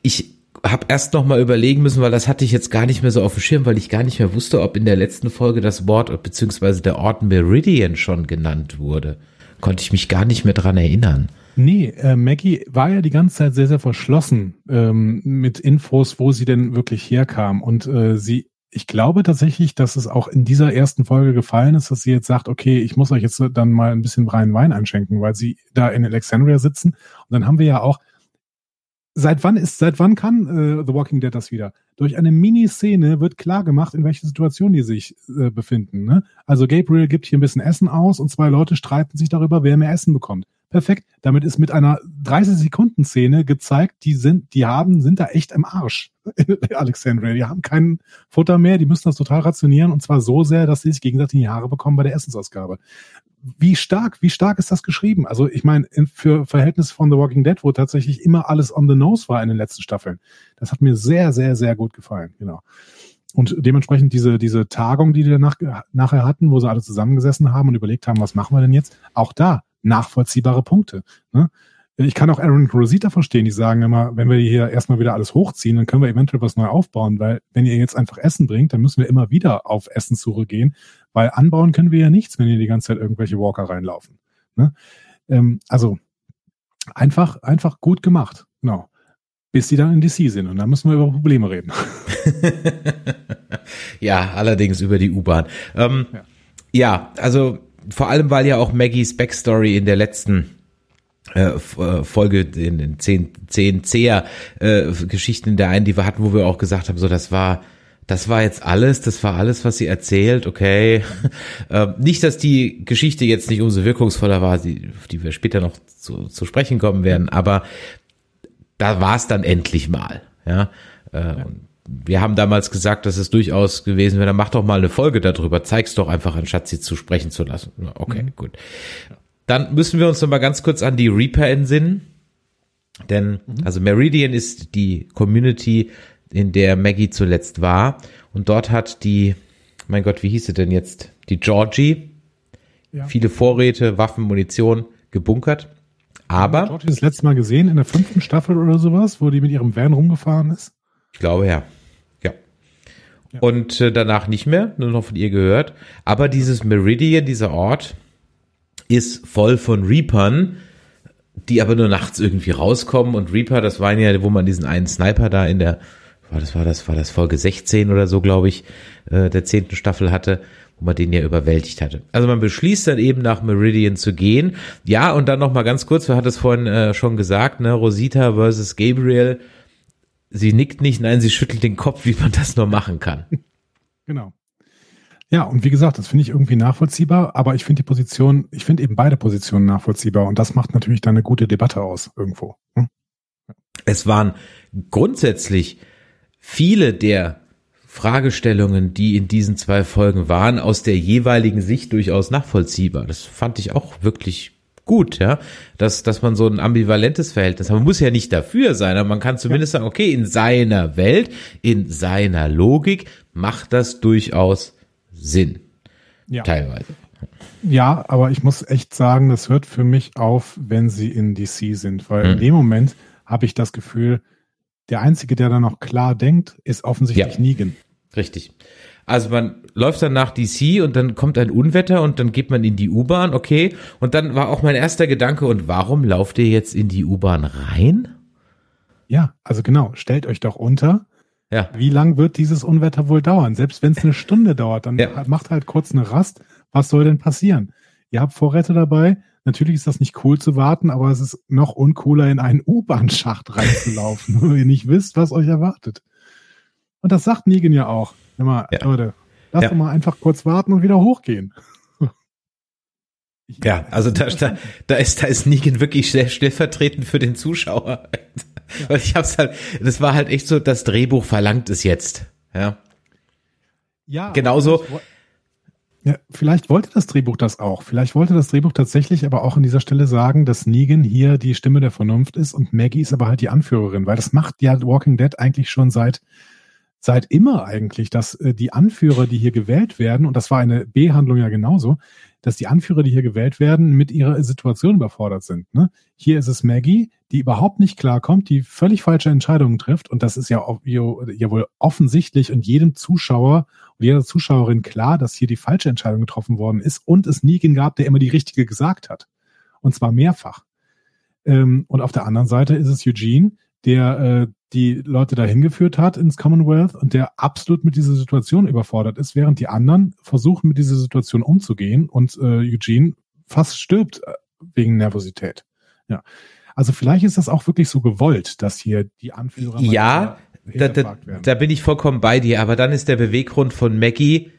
S3: ich habe erst noch mal überlegen müssen, weil das hatte ich jetzt gar nicht mehr so auf dem Schirm, weil ich gar nicht mehr wusste, ob in der letzten Folge das Wort beziehungsweise der Ort Meridian schon genannt wurde. Konnte ich mich gar nicht mehr dran erinnern.
S4: Nee, äh, Maggie war ja die ganze Zeit sehr, sehr verschlossen ähm, mit Infos, wo sie denn wirklich herkam. Und äh, sie, ich glaube tatsächlich, dass es auch in dieser ersten Folge gefallen ist, dass sie jetzt sagt, okay, ich muss euch jetzt dann mal ein bisschen reinen Wein einschenken, weil sie da in Alexandria sitzen. Und dann haben wir ja auch, seit wann ist, seit wann kann äh, The Walking Dead das wieder? Durch eine Miniszene wird klar gemacht, in welcher Situation die sich äh, befinden. Ne? Also Gabriel gibt hier ein bisschen Essen aus und zwei Leute streiten sich darüber, wer mehr Essen bekommt. Perfekt. Damit ist mit einer 30 Sekunden Szene gezeigt, die sind, die haben, sind da echt im Arsch. Alexandria, die haben kein Futter mehr, die müssen das total rationieren und zwar so sehr, dass sie sich gegenseitig in die Haare bekommen bei der Essensausgabe. Wie stark, wie stark ist das geschrieben? Also ich meine, in- für Verhältnis von The Walking Dead, wo tatsächlich immer alles on the nose war in den letzten Staffeln. Das hat mir sehr, sehr, sehr gut gefallen, genau. Und dementsprechend diese, diese Tagung, die die danach, nachher hatten, wo sie alle zusammengesessen haben und überlegt haben, was machen wir denn jetzt? Auch da nachvollziehbare Punkte. Ne? Ich kann auch Aaron Rosita verstehen, die sagen immer, wenn wir hier erstmal wieder alles hochziehen, dann können wir eventuell was neu aufbauen, weil wenn ihr jetzt einfach Essen bringt, dann müssen wir immer wieder auf Essenssuche gehen, weil anbauen können wir ja nichts, wenn hier die ganze Zeit irgendwelche Walker reinlaufen. Ne? Ähm, also einfach, einfach gut gemacht. Genau. Bis sie dann in DC sind und dann müssen wir über Probleme reden.
S3: ja, allerdings über die U-Bahn. Ähm, ja.
S4: Ja.
S3: also vor allem, weil ja auch Maggies Backstory in der letzten äh, äh, Folge, in den 10, 10 Zeher äh, Geschichten in der einen, die wir hatten, wo wir auch gesagt haben, so das war das war jetzt alles, das war alles, was sie erzählt, okay. ähm, nicht, dass die Geschichte jetzt nicht umso wirkungsvoller war, die, die wir später noch zu, zu sprechen kommen werden, aber da war es dann endlich mal, ja. Äh, und wir haben damals gesagt, dass es durchaus gewesen wäre, dann mach doch mal eine Folge darüber, zeig's doch einfach, anstatt sie zu sprechen zu lassen. Okay,
S4: Mhm.
S3: gut. Dann müssen wir uns noch mal ganz kurz an die Reaper entsinnen. Denn, also Meridian ist die Community, in der Maggie zuletzt war. Und dort hat die, mein Gott, wie hieß sie denn jetzt? Die Georgie.
S4: Ja.
S3: Viele Vorräte, Waffen, Munition gebunkert. Aber,
S4: Georgie das letzte Mal gesehen in der fünften Staffel oder sowas, wo die mit ihrem Van rumgefahren ist.
S3: ich glaube. Ja. Und äh, danach nicht mehr, nur noch von ihr gehört. Aber dieses Meridian, dieser Ort, ist voll von Reapern, die aber nur nachts irgendwie rauskommen. Und Reaper, das waren ja, wo man diesen einen Sniper da in der, war das, war das, war das Folge 16 oder so, glaube ich, äh, der zehnten Staffel hatte, wo man den ja überwältigt hatte. Also man beschließt dann eben nach Meridian zu gehen. Ja, und dann noch mal ganz kurz, wir hatten es vorhin äh, schon gesagt, ne, Rosita versus Gabriel. Sie nickt nicht, nein, sie schüttelt den Kopf, wie man das nur machen kann.
S4: Genau. Ja, und wie gesagt, das finde ich irgendwie nachvollziehbar, aber ich finde die Position, ich finde eben beide Positionen nachvollziehbar und das macht natürlich dann eine gute Debatte aus irgendwo. Hm?
S3: Es waren grundsätzlich viele der Fragestellungen, die in diesen zwei Folgen waren, aus der jeweiligen Sicht durchaus nachvollziehbar. Das fand ich auch wirklich gut, ja, dass, dass man so ein ambivalentes Verhältnis hat. Man muss ja nicht dafür sein, aber man kann zumindest ja. sagen, okay, in seiner Welt, in seiner Logik macht das durchaus Sinn. Ja. Teilweise.
S4: Ja, aber ich muss echt sagen, das hört für mich auf, wenn sie in DC sind, weil hm. in dem Moment habe ich das Gefühl, der Einzige, der da noch klar denkt, ist offensichtlich ja. Negan.
S3: Richtig. Also man läuft dann nach DC und dann kommt ein Unwetter und dann geht man in die U-Bahn, okay. Und dann war auch mein erster Gedanke, und warum lauft ihr jetzt in die U-Bahn rein?
S4: Ja, also genau, stellt euch doch unter.
S3: Ja.
S4: Wie lang wird dieses Unwetter wohl dauern? Selbst wenn es eine Stunde dauert, dann ja. macht halt kurz eine Rast. Was soll denn passieren? Ihr habt Vorräte dabei. Natürlich ist das nicht cool zu warten, aber es ist noch uncooler, in einen U-Bahn-Schacht reinzulaufen, wo ihr nicht wisst, was euch erwartet. Und das sagt Negan ja auch. Immer, ja. Leute, lass ja. doch mal einfach kurz warten und wieder hochgehen.
S3: Ja, also da, da, da ist, da ist Negan wirklich stellvertretend für den Zuschauer. Ja. Weil ich hab's halt, das war halt echt so, das Drehbuch verlangt es jetzt. Ja.
S4: Ja.
S3: Genauso.
S4: Ja, vielleicht wollte das Drehbuch das auch. Vielleicht wollte das Drehbuch tatsächlich aber auch an dieser Stelle sagen, dass Negan hier die Stimme der Vernunft ist und Maggie ist aber halt die Anführerin, weil das macht ja Walking Dead eigentlich schon seit seit immer eigentlich, dass äh, die Anführer, die hier gewählt werden, und das war eine B-Handlung ja genauso, dass die Anführer, die hier gewählt werden, mit ihrer Situation überfordert sind. Ne? Hier ist es Maggie, die überhaupt nicht klarkommt, die völlig falsche Entscheidungen trifft, und das ist ja, ja wohl offensichtlich und jedem Zuschauer und jeder Zuschauerin klar, dass hier die falsche Entscheidung getroffen worden ist und es Negan gab, der immer die richtige gesagt hat. Und zwar mehrfach. Ähm, und auf der anderen Seite ist es Eugene, der äh, die Leute dahin geführt hat ins Commonwealth und der absolut mit dieser Situation überfordert ist, während die anderen versuchen, mit dieser Situation umzugehen und äh, Eugene fast stirbt äh, wegen Nervosität. Ja. Also vielleicht ist das auch wirklich so gewollt, dass hier die Anführer.
S3: Ja, da, da, da bin ich vollkommen bei dir, aber dann ist der Beweggrund von Maggie,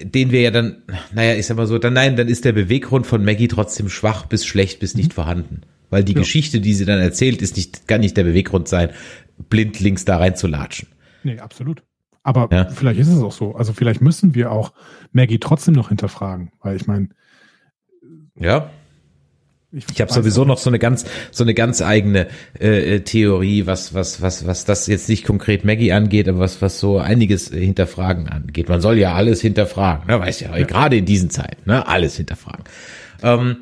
S3: den wir ja dann, naja, ich sag mal so, dann nein, dann ist der Beweggrund von Maggie trotzdem schwach bis schlecht bis nicht mhm. vorhanden. Weil die ja. Geschichte, die sie dann erzählt, ist nicht, kann nicht der Beweggrund sein, blindlings da reinzulatschen.
S4: Nee, absolut. Aber ja. vielleicht ist es auch so. Also vielleicht müssen wir auch Maggie trotzdem noch hinterfragen, weil ich meine.
S3: Ja. Ich, ich habe sowieso noch so eine ganz so eine ganz eigene äh, äh, Theorie, was was was was das jetzt nicht konkret Maggie angeht, aber was was so einiges hinterfragen angeht. Man soll ja alles hinterfragen, ne? weiß ja, ja. gerade in diesen Zeiten, ne? alles hinterfragen. Ähm,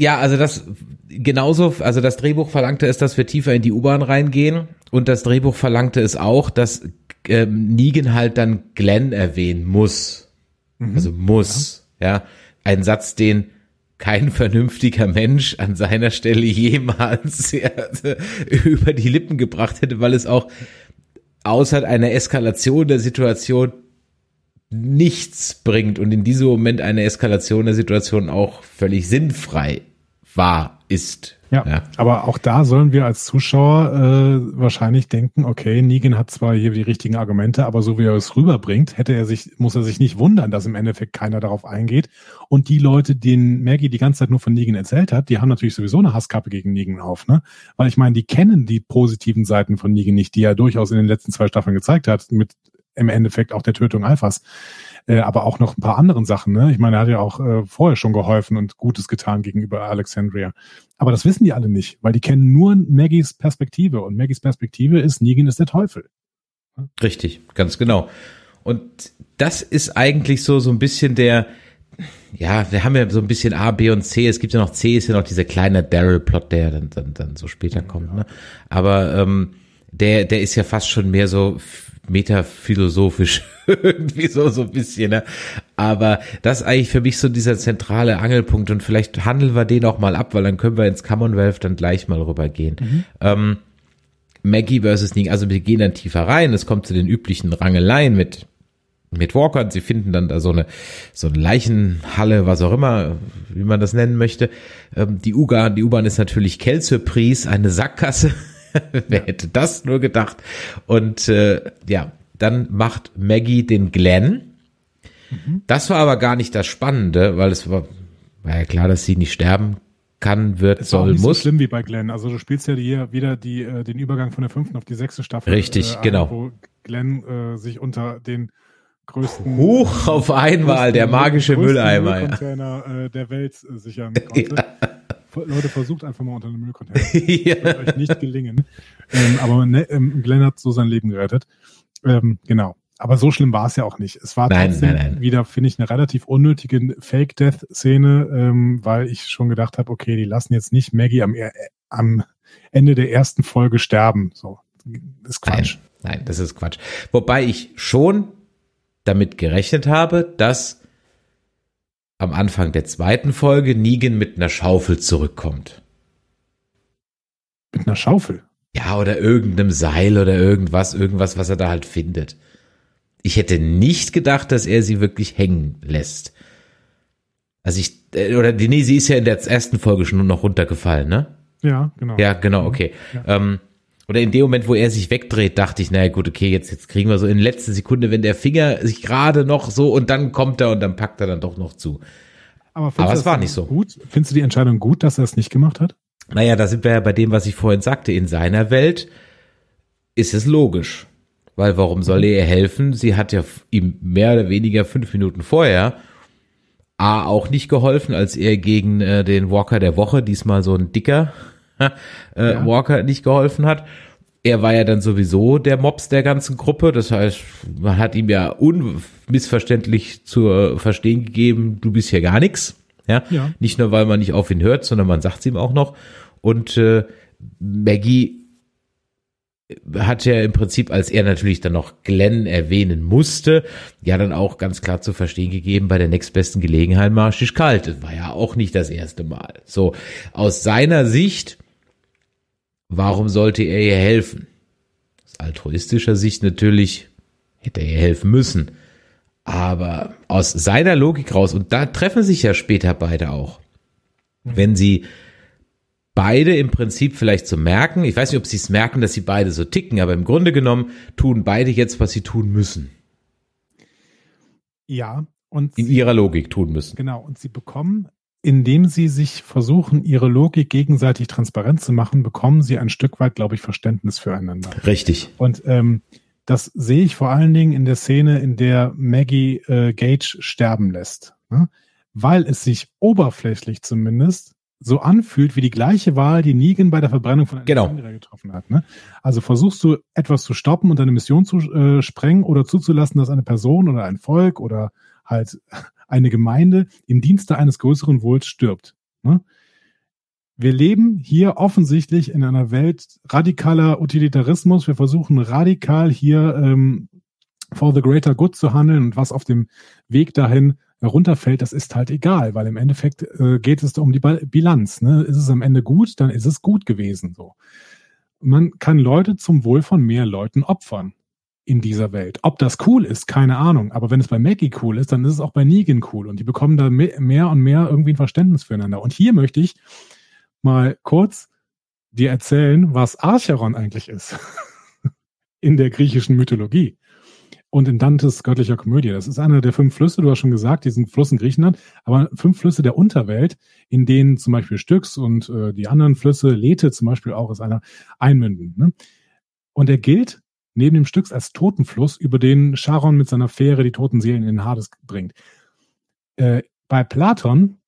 S3: ja, also das genauso, also das Drehbuch verlangte es, dass wir tiefer in die U-Bahn reingehen und das Drehbuch verlangte es auch, dass ähm, Negan halt dann Glenn erwähnen muss. Mhm. Also muss, ja. ja. Ein Satz, den kein vernünftiger Mensch an seiner Stelle jemals über die Lippen gebracht hätte, weil es auch außer einer Eskalation der Situation nichts bringt und in diesem Moment eine Eskalation der Situation auch völlig sinnfrei war, ist.
S4: Ja, ja, aber auch da sollen wir als Zuschauer äh, wahrscheinlich denken, okay, Negan hat zwar hier die richtigen Argumente, aber so wie er es rüberbringt, hätte er sich, muss er sich nicht wundern, dass im Endeffekt keiner darauf eingeht. Und die Leute, denen Maggie die ganze Zeit nur von Negan erzählt hat, die haben natürlich sowieso eine Hasskappe gegen Negan auf, ne? Weil ich meine, die kennen die positiven Seiten von Negan nicht, die er durchaus in den letzten zwei Staffeln gezeigt hat, mit im Endeffekt auch der Tötung Alphas äh, aber auch noch ein paar anderen Sachen. Ne? Ich meine, er hat ja auch äh, vorher schon geholfen und Gutes getan gegenüber Alexandria. Aber das wissen die alle nicht, weil die kennen nur Maggies Perspektive und Maggies Perspektive ist, Negan ist der Teufel.
S3: Richtig, ganz genau. Und das ist eigentlich so, so ein bisschen der, ja, wir haben ja so ein bisschen A, B und C. Es gibt ja noch C, ist ja noch dieser kleine Daryl-Plot, der dann, dann, dann so später kommt. Ja. Ne? Aber ähm, der, der ist ja fast schon mehr so metaphilosophisch irgendwie so so ein bisschen, ne? Aber das ist eigentlich für mich so dieser zentrale Angelpunkt und vielleicht handeln wir den auch mal ab, weil dann können wir ins Commonwealth dann gleich mal rübergehen. Mhm. Ähm, Maggie versus Negan, also wir gehen dann tiefer rein, es kommt zu den üblichen Rangeleien mit mit Walker sie finden dann da so eine so eine Leichenhalle, was auch immer, wie man das nennen möchte. Ähm, die U-Bahn, die U-Bahn ist natürlich Kelsey Pries, eine Sackgasse Wer hätte das nur gedacht? Und äh, ja, dann macht Maggie den Glenn. Mhm. Das war aber gar nicht das Spannende, weil es war, war ja klar, dass sie nicht sterben kann, wird, es soll, auch nicht muss.
S4: so schlimm wie bei Glenn. Also du spielst ja hier wieder die, äh, den Übergang von der fünften auf die sechste Staffel.
S3: Richtig, äh, genau.
S4: Wo Glenn äh, sich unter den größten
S3: Hoch auf einmal der magische Mülleimer
S4: ja. äh, der Welt äh, sichern konnte. Ja. Leute, versucht einfach mal unter einem Müllcontainer. ja. Das wird euch nicht gelingen. Ähm, aber ne, ähm, Glenn hat so sein Leben gerettet. Ähm, genau. Aber so schlimm war es ja auch nicht. Es war
S3: nein, trotzdem nein, nein.
S4: wieder, finde ich, eine relativ unnötige Fake-Death-Szene, ähm, weil ich schon gedacht habe, okay, die lassen jetzt nicht Maggie am, äh, am Ende der ersten Folge sterben. So,
S3: das ist Quatsch. Nein, nein, das ist Quatsch. Wobei ich schon damit gerechnet habe, dass am Anfang der zweiten Folge Negan mit einer Schaufel zurückkommt.
S4: Mit einer Schaufel?
S3: Ja, oder irgendeinem Seil oder irgendwas, irgendwas, was er da halt findet. Ich hätte nicht gedacht, dass er sie wirklich hängen lässt. Also ich, äh, oder nee, sie ist ja in der ersten Folge schon noch runtergefallen, ne?
S4: Ja, genau.
S3: Ja, genau, okay. Ja. Ähm, oder in dem Moment, wo er sich wegdreht, dachte ich, naja gut, okay, jetzt, jetzt kriegen wir so in letzter Sekunde, wenn der Finger sich gerade noch so und dann kommt er und dann packt er dann doch noch zu. Aber, Aber es war nicht so.
S4: Gut? Findest du die Entscheidung gut, dass er es nicht gemacht hat?
S3: Naja, da sind wir ja bei dem, was ich vorhin sagte. In seiner Welt ist es logisch. Weil warum soll er ihr helfen? Sie hat ja ihm mehr oder weniger fünf Minuten vorher A auch nicht geholfen, als er gegen äh, den Walker der Woche, diesmal so ein dicker, äh, ja. Walker nicht geholfen hat. Er war ja dann sowieso der Mops der ganzen Gruppe. Das heißt, man hat ihm ja unmissverständlich zu verstehen gegeben, du bist hier gar nichts. Ja? ja. Nicht nur, weil man nicht auf ihn hört, sondern man sagt es ihm auch noch. Und äh, Maggie hat ja im Prinzip, als er natürlich dann noch Glenn erwähnen musste, ja dann auch ganz klar zu verstehen gegeben, bei der nächstbesten Gelegenheit marsch ich kalt. Das war ja auch nicht das erste Mal. So, aus seiner Sicht warum sollte er ihr helfen? Aus altruistischer Sicht natürlich hätte er ihr helfen müssen. Aber aus seiner Logik raus, und da treffen sich ja später beide auch, wenn sie beide im Prinzip vielleicht so merken, ich weiß nicht, ob sie es merken, dass sie beide so ticken, aber im Grunde genommen tun beide jetzt, was sie tun müssen.
S4: Ja, und
S3: in ihrer Logik tun müssen.
S4: Genau, und sie bekommen indem sie sich versuchen, ihre Logik gegenseitig transparent zu machen, bekommen sie ein Stück weit, glaube ich, Verständnis füreinander.
S3: Richtig.
S4: Und ähm, das sehe ich vor allen Dingen in der Szene, in der Maggie äh, Gage sterben lässt. Ne? Weil es sich oberflächlich zumindest so anfühlt wie die gleiche Wahl, die Negan bei der Verbrennung von
S3: Alexandria
S4: genau. getroffen hat. Ne? Also versuchst du etwas zu stoppen und deine Mission zu äh, sprengen oder zuzulassen, dass eine Person oder ein Volk oder halt eine Gemeinde im Dienste eines größeren Wohls stirbt. Ne? Wir leben hier offensichtlich in einer Welt radikaler Utilitarismus. Wir versuchen radikal hier ähm, for the greater good zu handeln und was auf dem Weg dahin herunterfällt, das ist halt egal, weil im Endeffekt äh, geht es um die Bilanz. Ne? Ist es am Ende gut, dann ist es gut gewesen. So, man kann Leute zum Wohl von mehr Leuten opfern in dieser Welt. Ob das cool ist, keine Ahnung. Aber wenn es bei Maggie cool ist, dann ist es auch bei Negan cool. Und die bekommen da mehr und mehr irgendwie ein Verständnis füreinander. Und hier möchte ich mal kurz dir erzählen, was Archeron eigentlich ist. in der griechischen Mythologie. Und in Dantes göttlicher Komödie. Das ist einer der fünf Flüsse, du hast schon gesagt, diesen Fluss in Griechenland, aber fünf Flüsse der Unterwelt, in denen zum Beispiel Styx und äh, die anderen Flüsse, Lethe zum Beispiel auch, ist einer, einmünden. Ne? Und er gilt neben dem Stück als Totenfluss, über den Charon mit seiner Fähre die toten Seelen in den Hades bringt. Äh, bei Platon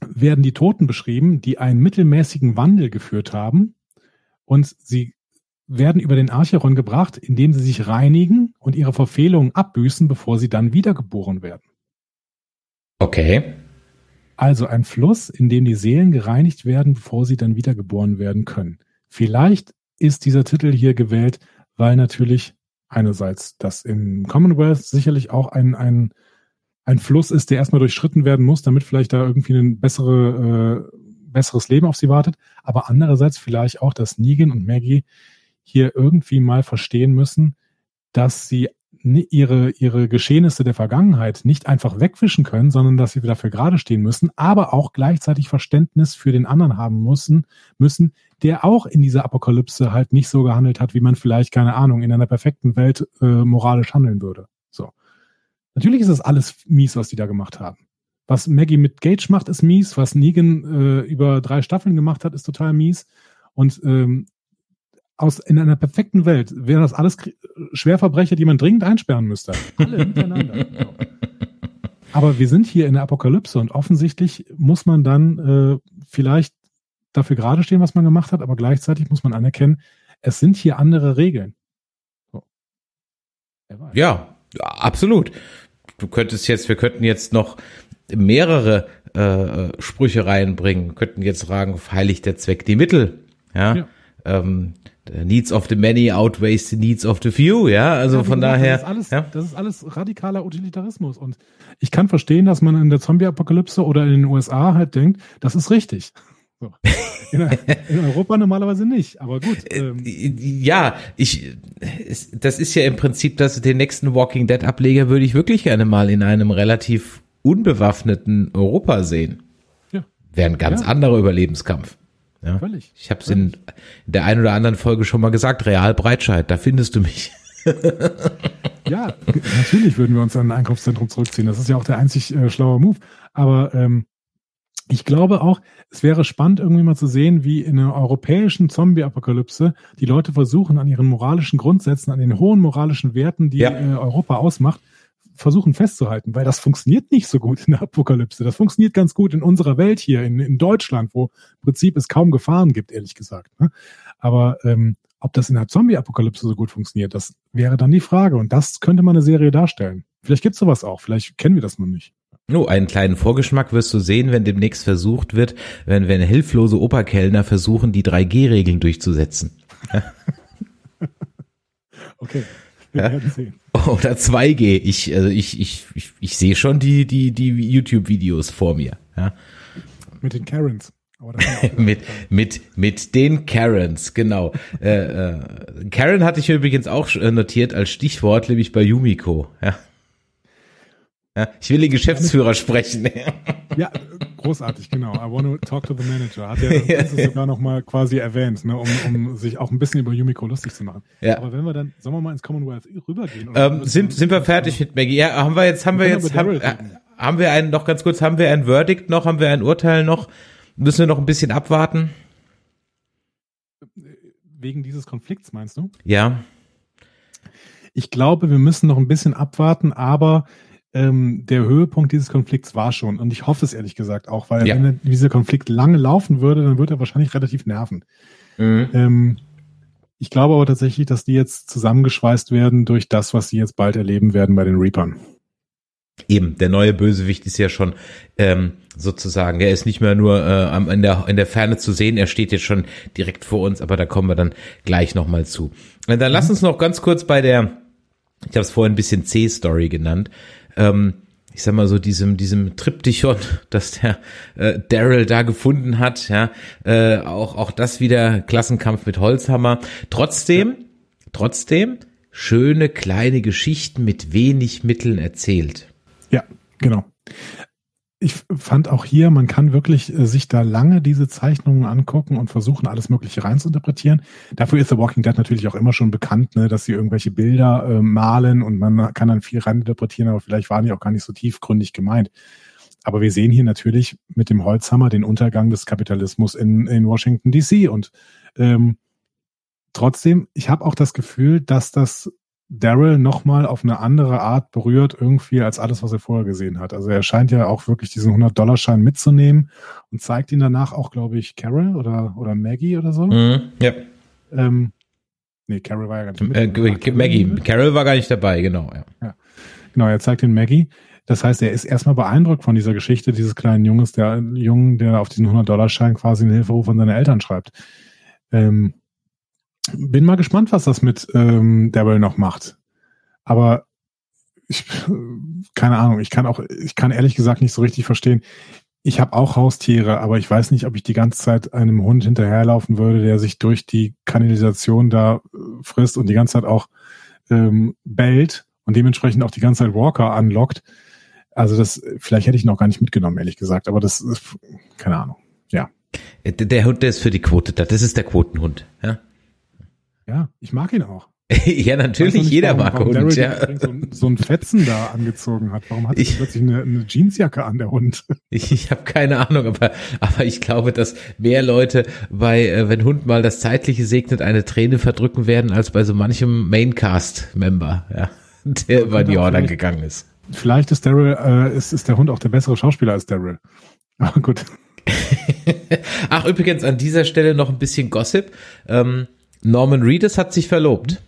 S4: werden die Toten beschrieben, die einen mittelmäßigen Wandel geführt haben und sie werden über den Archeron gebracht, indem sie sich reinigen und ihre Verfehlungen abbüßen, bevor sie dann wiedergeboren werden.
S3: Okay.
S4: Also ein Fluss, in dem die Seelen gereinigt werden, bevor sie dann wiedergeboren werden können. Vielleicht ist dieser Titel hier gewählt, weil natürlich einerseits das im Commonwealth sicherlich auch ein, ein, ein Fluss ist, der erstmal durchschritten werden muss, damit vielleicht da irgendwie ein bessere, äh, besseres Leben auf sie wartet. Aber andererseits vielleicht auch, dass Negan und Maggie hier irgendwie mal verstehen müssen, dass sie ihre, ihre Geschehnisse der Vergangenheit nicht einfach wegwischen können, sondern dass sie dafür gerade stehen müssen, aber auch gleichzeitig Verständnis für den anderen haben müssen, müssen, der auch in dieser Apokalypse halt nicht so gehandelt hat, wie man vielleicht, keine Ahnung, in einer perfekten Welt äh, moralisch handeln würde. So. Natürlich ist das alles mies, was die da gemacht haben. Was Maggie mit Gage macht, ist mies. Was Negan äh, über drei Staffeln gemacht hat, ist total mies. Und ähm, aus, in einer perfekten Welt wären das alles Schwerverbrecher, die man dringend einsperren müsste. Alle miteinander. Aber wir sind hier in der Apokalypse und offensichtlich muss man dann äh, vielleicht dafür gerade stehen, was man gemacht hat, aber gleichzeitig muss man anerkennen, es sind hier andere Regeln. So.
S3: Ja, absolut. Du könntest jetzt, wir könnten jetzt noch mehrere äh, Sprüche reinbringen, wir könnten jetzt fragen, heiligt der Zweck die Mittel? Ja. ja. Ähm, the needs of the many outweighs the needs of the few, ja, also ja, von daher.
S4: Das ist, alles,
S3: ja?
S4: das ist alles radikaler Utilitarismus und ich kann verstehen, dass man in der Zombie-Apokalypse oder in den USA halt denkt, das ist richtig. So. In, in, Europa normalerweise nicht, aber gut.
S3: Äh, ähm. Ja, ich, das ist ja im Prinzip, dass den nächsten Walking Dead Ableger würde ich wirklich gerne mal in einem relativ unbewaffneten Europa sehen. Ja. Wäre ein ganz ja. anderer Überlebenskampf. Ja. Völlig. Ich habe es in, der einen oder anderen Folge schon mal gesagt, Real Breitscheid, da findest du mich.
S4: ja, natürlich würden wir uns an ein Einkaufszentrum zurückziehen. Das ist ja auch der einzig äh, schlaue Move. Aber ähm, ich glaube auch, es wäre spannend, irgendwie mal zu sehen, wie in einer europäischen Zombie-Apokalypse die Leute versuchen, an ihren moralischen Grundsätzen, an den hohen moralischen Werten, die ja. äh, Europa ausmacht, versuchen festzuhalten, weil das funktioniert nicht so gut in der Apokalypse. Das funktioniert ganz gut in unserer Welt hier, in, in Deutschland, wo im Prinzip es kaum Gefahren gibt, ehrlich gesagt. Ne? Aber ähm, ob das in der Zombie-Apokalypse so gut funktioniert, das wäre dann die Frage. Und das könnte man eine Serie darstellen. Vielleicht gibt es sowas auch, vielleicht kennen wir das noch nicht.
S3: Oh, einen kleinen Vorgeschmack wirst du sehen, wenn demnächst versucht wird, wenn, wenn hilflose Operkellner versuchen, die 3G-Regeln durchzusetzen.
S4: okay. Wir
S3: ja? sehen. Oder 2G. Ich, also ich, ich, ich, ich sehe schon die, die, die YouTube-Videos vor mir. Ja?
S4: Mit den Karens.
S3: mit, mit, mit den Karens, genau. äh, äh, Karen hatte ich übrigens auch notiert als Stichwort, nämlich bei Yumiko. Ja. Ja, ich will den Geschäftsführer sprechen.
S4: ja, großartig, genau. I want to talk to the manager. Hat er das sogar noch mal quasi erwähnt, ne, um, um sich auch ein bisschen über Yumiko lustig zu machen. Ja. Aber wenn wir dann, sollen wir mal ins Commonwealth rübergehen?
S3: Ähm, sind, sind wir fertig mit Maggie? Ja, haben wir jetzt, haben wir, wir jetzt, haben, haben wir einen, noch ganz kurz, haben wir ein Verdict noch, haben wir ein Urteil noch? Müssen wir noch ein bisschen abwarten?
S4: Wegen dieses Konflikts, meinst du?
S3: Ja.
S4: Ich glaube, wir müssen noch ein bisschen abwarten, aber ähm, der Höhepunkt dieses Konflikts war schon. Und ich hoffe es ehrlich gesagt auch, weil ja. wenn dieser Konflikt lange laufen würde, dann würde er wahrscheinlich relativ nerven. Mhm. Ähm, ich glaube aber tatsächlich, dass die jetzt zusammengeschweißt werden durch das, was sie jetzt bald erleben werden bei den Reapern.
S3: Eben, der neue Bösewicht ist ja schon ähm, sozusagen, er ist nicht mehr nur äh, in, der, in der Ferne zu sehen, er steht jetzt schon direkt vor uns, aber da kommen wir dann gleich nochmal zu. Und dann mhm. lass uns noch ganz kurz bei der, ich habe es vorhin ein bisschen C-Story genannt, ähm, ich sag mal so diesem diesem Triptychon, das der äh, Daryl da gefunden hat, ja, äh, auch auch das wieder Klassenkampf mit Holzhammer. Trotzdem, ja. trotzdem schöne kleine Geschichten mit wenig Mitteln erzählt.
S4: Ja, genau ich fand auch hier, man kann wirklich äh, sich da lange diese Zeichnungen angucken und versuchen, alles Mögliche reinzuinterpretieren. Dafür ist The Walking Dead natürlich auch immer schon bekannt, ne, dass sie irgendwelche Bilder äh, malen und man kann dann viel reininterpretieren, aber vielleicht waren die auch gar nicht so tiefgründig gemeint. Aber wir sehen hier natürlich mit dem Holzhammer den Untergang des Kapitalismus in, in Washington DC. Und ähm, trotzdem, ich habe auch das Gefühl, dass das Daryl nochmal auf eine andere Art berührt irgendwie als alles, was er vorher gesehen hat. Also er scheint ja auch wirklich diesen 100-Dollar-Schein mitzunehmen und zeigt ihn danach auch, glaube ich, Carol oder, oder Maggie oder so. Mhm, ja. Ähm, nee, Carol war ja gar nicht mit.
S3: Äh, Maggie, mit? Carol war gar nicht dabei, genau. Ja.
S4: ja. Genau, er zeigt ihn Maggie. Das heißt, er ist erstmal beeindruckt von dieser Geschichte dieses kleinen Junges, der Jungen, der auf diesen 100-Dollar-Schein quasi einen Hilferuf an seine Eltern schreibt. Ähm, bin mal gespannt, was das mit ähm, Daryl noch macht. Aber ich, keine Ahnung, ich kann auch, ich kann ehrlich gesagt nicht so richtig verstehen. Ich habe auch Haustiere, aber ich weiß nicht, ob ich die ganze Zeit einem Hund hinterherlaufen würde, der sich durch die Kanalisation da äh, frisst und die ganze Zeit auch ähm, bellt und dementsprechend auch die ganze Zeit Walker anlockt. Also das, vielleicht hätte ich noch gar nicht mitgenommen, ehrlich gesagt, aber das ist, keine Ahnung. Ja.
S3: Der, der Hund, der ist für die Quote da. Das ist der Quotenhund. Ja,
S4: Ja, ich mag ihn auch.
S3: ja natürlich,
S4: nicht,
S3: jeder
S4: warum-
S3: mag
S4: warum
S3: Hund. Ja.
S4: so, ein- so ein Fetzen da angezogen hat. Warum hat er
S3: Ich-
S4: plötzlich eine, eine Jeansjacke an, der Hund?
S3: Ich, ich habe keine Ahnung, aber, aber ich glaube, dass mehr Leute bei, äh, wenn Hund mal das Zeitliche segnet, eine Träne verdrücken werden, als bei so manchem Maincast-Member, ja, der über die Jordan gegangen ist.
S4: Vielleicht ist Daryl, äh, ist, ist der Hund auch der bessere Schauspieler als Daryl. Aber gut.
S3: Ach, übrigens an dieser Stelle noch ein bisschen Gossip. Ähm, Norman Reedus hat sich verlobt.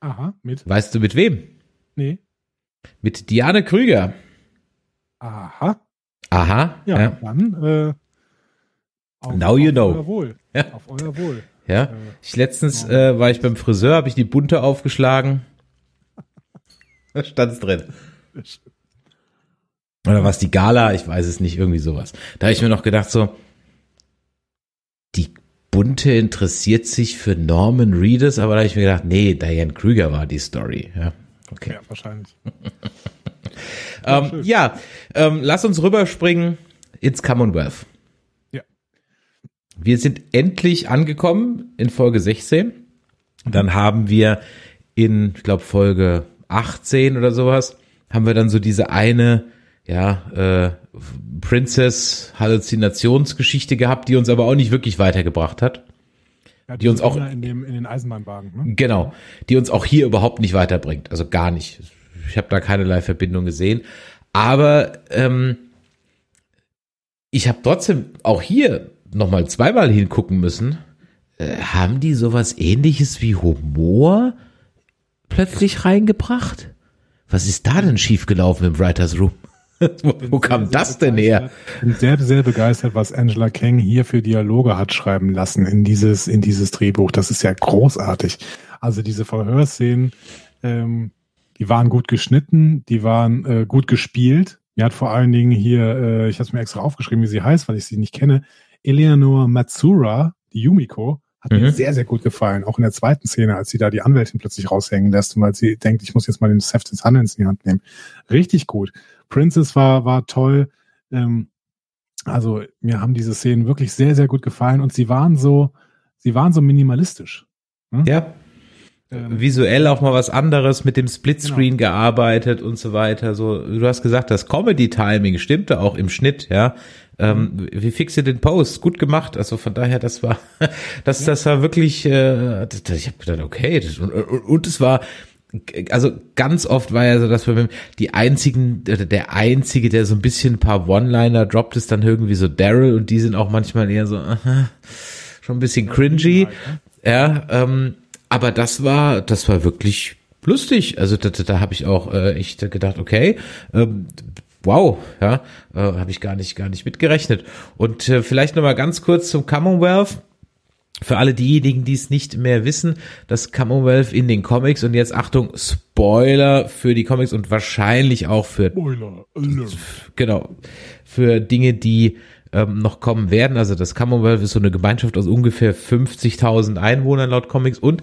S4: Aha, mit.
S3: Weißt du mit wem?
S4: Nee.
S3: Mit Diane Krüger.
S4: Aha.
S3: Aha.
S4: Ja,
S3: Ja.
S4: dann äh, auf,
S3: Now you
S4: auf
S3: know.
S4: Euer Wohl.
S3: Ja.
S4: Auf euer Wohl.
S3: ja. Ich letztens äh, war ich beim Friseur, habe ich die bunte aufgeschlagen. Da stand's drin. Oder was die Gala? Ich weiß es nicht, irgendwie sowas. Da habe ich mir noch gedacht so, Bunte interessiert sich für Norman Reedus, aber da habe ich mir gedacht, nee, Diane Krüger war die Story. Ja, okay.
S4: Ja, wahrscheinlich.
S3: Ähm, ja, ähm, lass uns rüberspringen ins Commonwealth.
S4: Ja.
S3: Wir sind endlich angekommen in Folge 16. Dann haben wir in, ich glaube, Folge 18 oder sowas, haben wir dann so diese eine, ja, äh, Princess-Halluzinationsgeschichte gehabt, die uns aber auch nicht wirklich weitergebracht hat.
S4: Ja,
S3: Die uns auch-
S4: in, dem, in den Eisenbahnwagen. Ne?
S3: Genau, die uns auch hier überhaupt nicht weiterbringt, also gar nicht. Ich habe da keinerlei Verbindung gesehen, aber ähm, ich habe trotzdem auch hier nochmal zweimal hingucken müssen. Äh, haben die sowas ähnliches wie Humor plötzlich reingebracht? Was ist da denn schiefgelaufen im Writers Room? wo wo kam das denn her?
S4: begeistert- Bin sehr, sehr begeistert, was Angela Kang hier für Dialoge hat schreiben lassen in dieses, in dieses Drehbuch. Das ist ja großartig. Also diese Verhörszenen, ähm, die waren gut geschnitten, die waren äh, gut gespielt. Mir hat vor allen Dingen hier, äh, ich habe es mir extra aufgeschrieben, wie sie heißt, weil ich sie nicht kenne, Eleanor Matsura, die Yumiko, hat
S3: Mhm.
S4: mir sehr, sehr gut gefallen. Auch in der zweiten Szene, als sie da die Anwältin plötzlich raushängen lässt, weil sie denkt, ich muss jetzt mal den Heft des Handelns in die Hand nehmen. Richtig gut. Princess war, war toll. Ähm, also mir haben diese Szenen wirklich sehr, sehr gut gefallen und sie waren so, sie waren so minimalistisch.
S3: Ja,
S4: Ähm,
S3: visuell auch mal was anderes mit dem Splitscreen gearbeitet und so weiter. So, du hast gesagt, das Comedy-Timing stimmte auch im Schnitt, ja. Ähm, wie fixe den Post, gut gemacht. Also von daher, das war, das, das war wirklich. Äh, ich habe gedacht, okay, das, und, und, und es war also ganz oft war ja so, dass wir die einzigen, der einzige, der so ein bisschen ein paar One-Liner droppt, ist dann irgendwie so Daryl und die sind auch manchmal eher so aha, schon ein bisschen cringy. Ja, ähm, aber das war, das war wirklich lustig. Also da, da, da habe ich auch äh, echt gedacht, okay, ähm, wow, ja, äh, habe ich gar nicht, gar nicht mitgerechnet. Und äh, vielleicht noch mal ganz kurz zum Commonwealth. Für alle diejenigen, die es nicht mehr wissen, das Commonwealth in den Comics und jetzt Achtung, Spoiler für die Comics und wahrscheinlich auch für
S4: Spoiler
S3: genau, für Dinge, die ähm, noch kommen werden. Also das Commonwealth ist so eine Gemeinschaft aus ungefähr 50.000 Einwohnern laut Comics und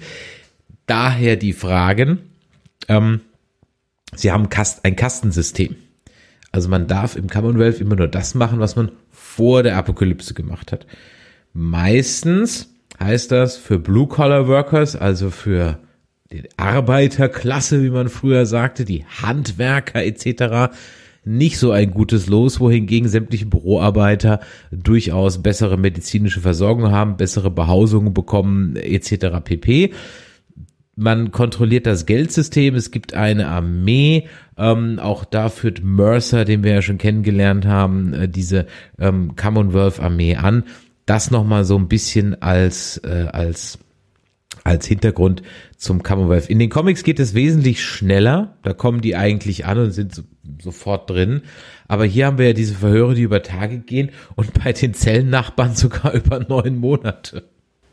S3: daher die Fragen. Ähm, sie haben Kast ein Kastensystem. Also man darf im Commonwealth immer nur das machen, was man vor der Apokalypse gemacht hat. Meistens heißt das für Blue-Collar-Workers, also für die Arbeiterklasse, wie man früher sagte, die Handwerker etc., nicht so ein gutes Los, wohingegen sämtliche Büroarbeiter durchaus bessere medizinische Versorgung haben, bessere Behausungen bekommen etc. pp. Man kontrolliert das Geldsystem, es gibt eine Armee, ähm, auch da führt Mercer, den wir ja schon kennengelernt haben, äh, diese ähm, Commonwealth-Armee an. Das nochmal so ein bisschen als, äh, als als Hintergrund zum Commonwealth. In den Comics geht es wesentlich schneller. Da kommen die eigentlich an und sind so, sofort drin. Aber hier haben wir ja diese Verhöre, die über Tage gehen und bei den Zellennachbarn sogar über neun Monate.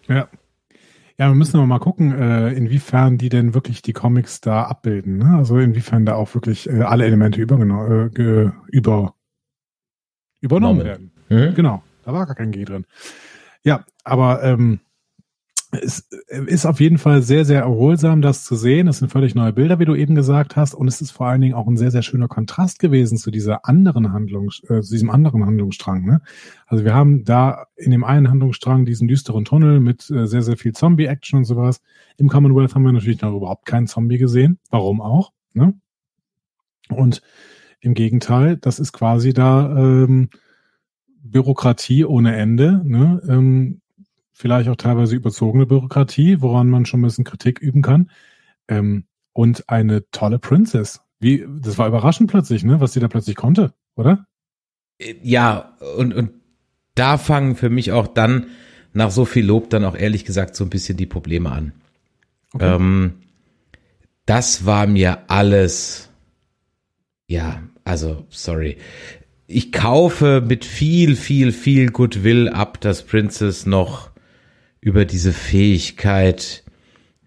S4: Ja. Ja, wir müssen aber mal gucken, äh, inwiefern die denn wirklich die Comics da abbilden. Ne? Also inwiefern da auch wirklich äh, alle Elemente übergenommen, äh, über, übernommen werden.
S3: Hm?
S4: Genau, da war gar kein G drin. Ja, aber ähm, es ist auf jeden Fall sehr, sehr erholsam, das zu sehen. Es sind völlig neue Bilder, wie du eben gesagt hast. Und es ist vor allen Dingen auch ein sehr, sehr schöner Kontrast gewesen zu dieser anderen Handlung, äh, zu diesem anderen Handlungsstrang. Ne? Also wir haben da in dem einen Handlungsstrang diesen düsteren Tunnel mit äh, sehr, sehr viel Zombie-Action und sowas. Im Commonwealth haben wir natürlich noch überhaupt keinen Zombie gesehen. Warum auch? Ne? Und im Gegenteil, das ist quasi da ähm, Bürokratie ohne Ende. Ne? Ähm, vielleicht auch teilweise überzogene Bürokratie, woran man schon ein bisschen Kritik üben kann. Ähm, und eine tolle Princess. Wie, das war überraschend plötzlich, ne, was sie da plötzlich konnte, oder?
S3: Ja, und, und da fangen für mich auch dann nach so viel Lob dann auch ehrlich gesagt so ein bisschen die Probleme an. Okay. Ähm, das war mir alles, ja, also sorry. Ich kaufe mit viel, viel, viel Goodwill ab, dass Princess noch über diese Fähigkeit.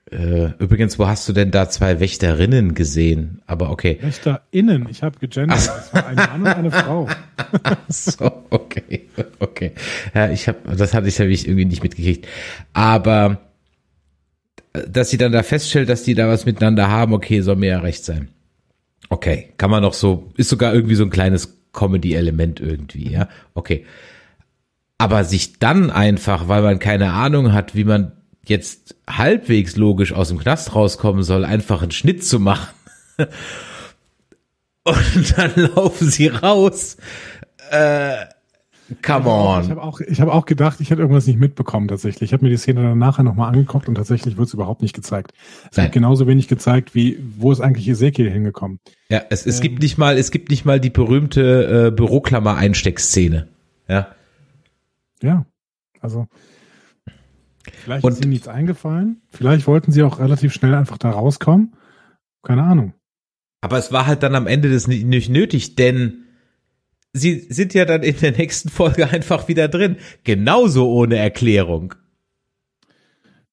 S3: Äh, übrigens, wo hast du denn da zwei Wächterinnen gesehen? Aber okay.
S4: Wächterinnen, ich habe gegendert. So. Das war ein Mann und eine Frau.
S3: so, okay, okay. Ja, ich habe, das hatte ich, hab ich irgendwie nicht mitgekriegt. Aber dass sie dann da feststellt, dass die da was miteinander haben, okay, soll mir ja recht sein. Okay, kann man noch so, ist sogar irgendwie so ein kleines Comedy-Element irgendwie, ja. Okay. Aber sich dann einfach, weil man keine Ahnung hat, wie man jetzt halbwegs logisch aus dem Knast rauskommen soll, einfach einen Schnitt zu machen. Und dann laufen sie raus. Äh, come on.
S4: Ich habe auch, ich hab auch gedacht, ich hätte irgendwas nicht mitbekommen tatsächlich. Ich habe mir die Szene dann nachher nochmal angeguckt und tatsächlich wird es überhaupt nicht gezeigt. Es wird genauso wenig gezeigt, wie wo ist eigentlich Ezekiel hingekommen.
S3: Ja, es, es ähm, gibt nicht mal, es gibt nicht mal die berühmte äh, Büroklammer-Einsteckszene. Ja.
S4: Ja, also vielleicht und, ist ihnen nichts eingefallen. Vielleicht wollten sie auch relativ schnell einfach da rauskommen. Keine Ahnung.
S3: Aber es war halt dann am Ende das nicht nötig, denn sie sind ja dann in der nächsten Folge einfach wieder drin. Genauso ohne Erklärung.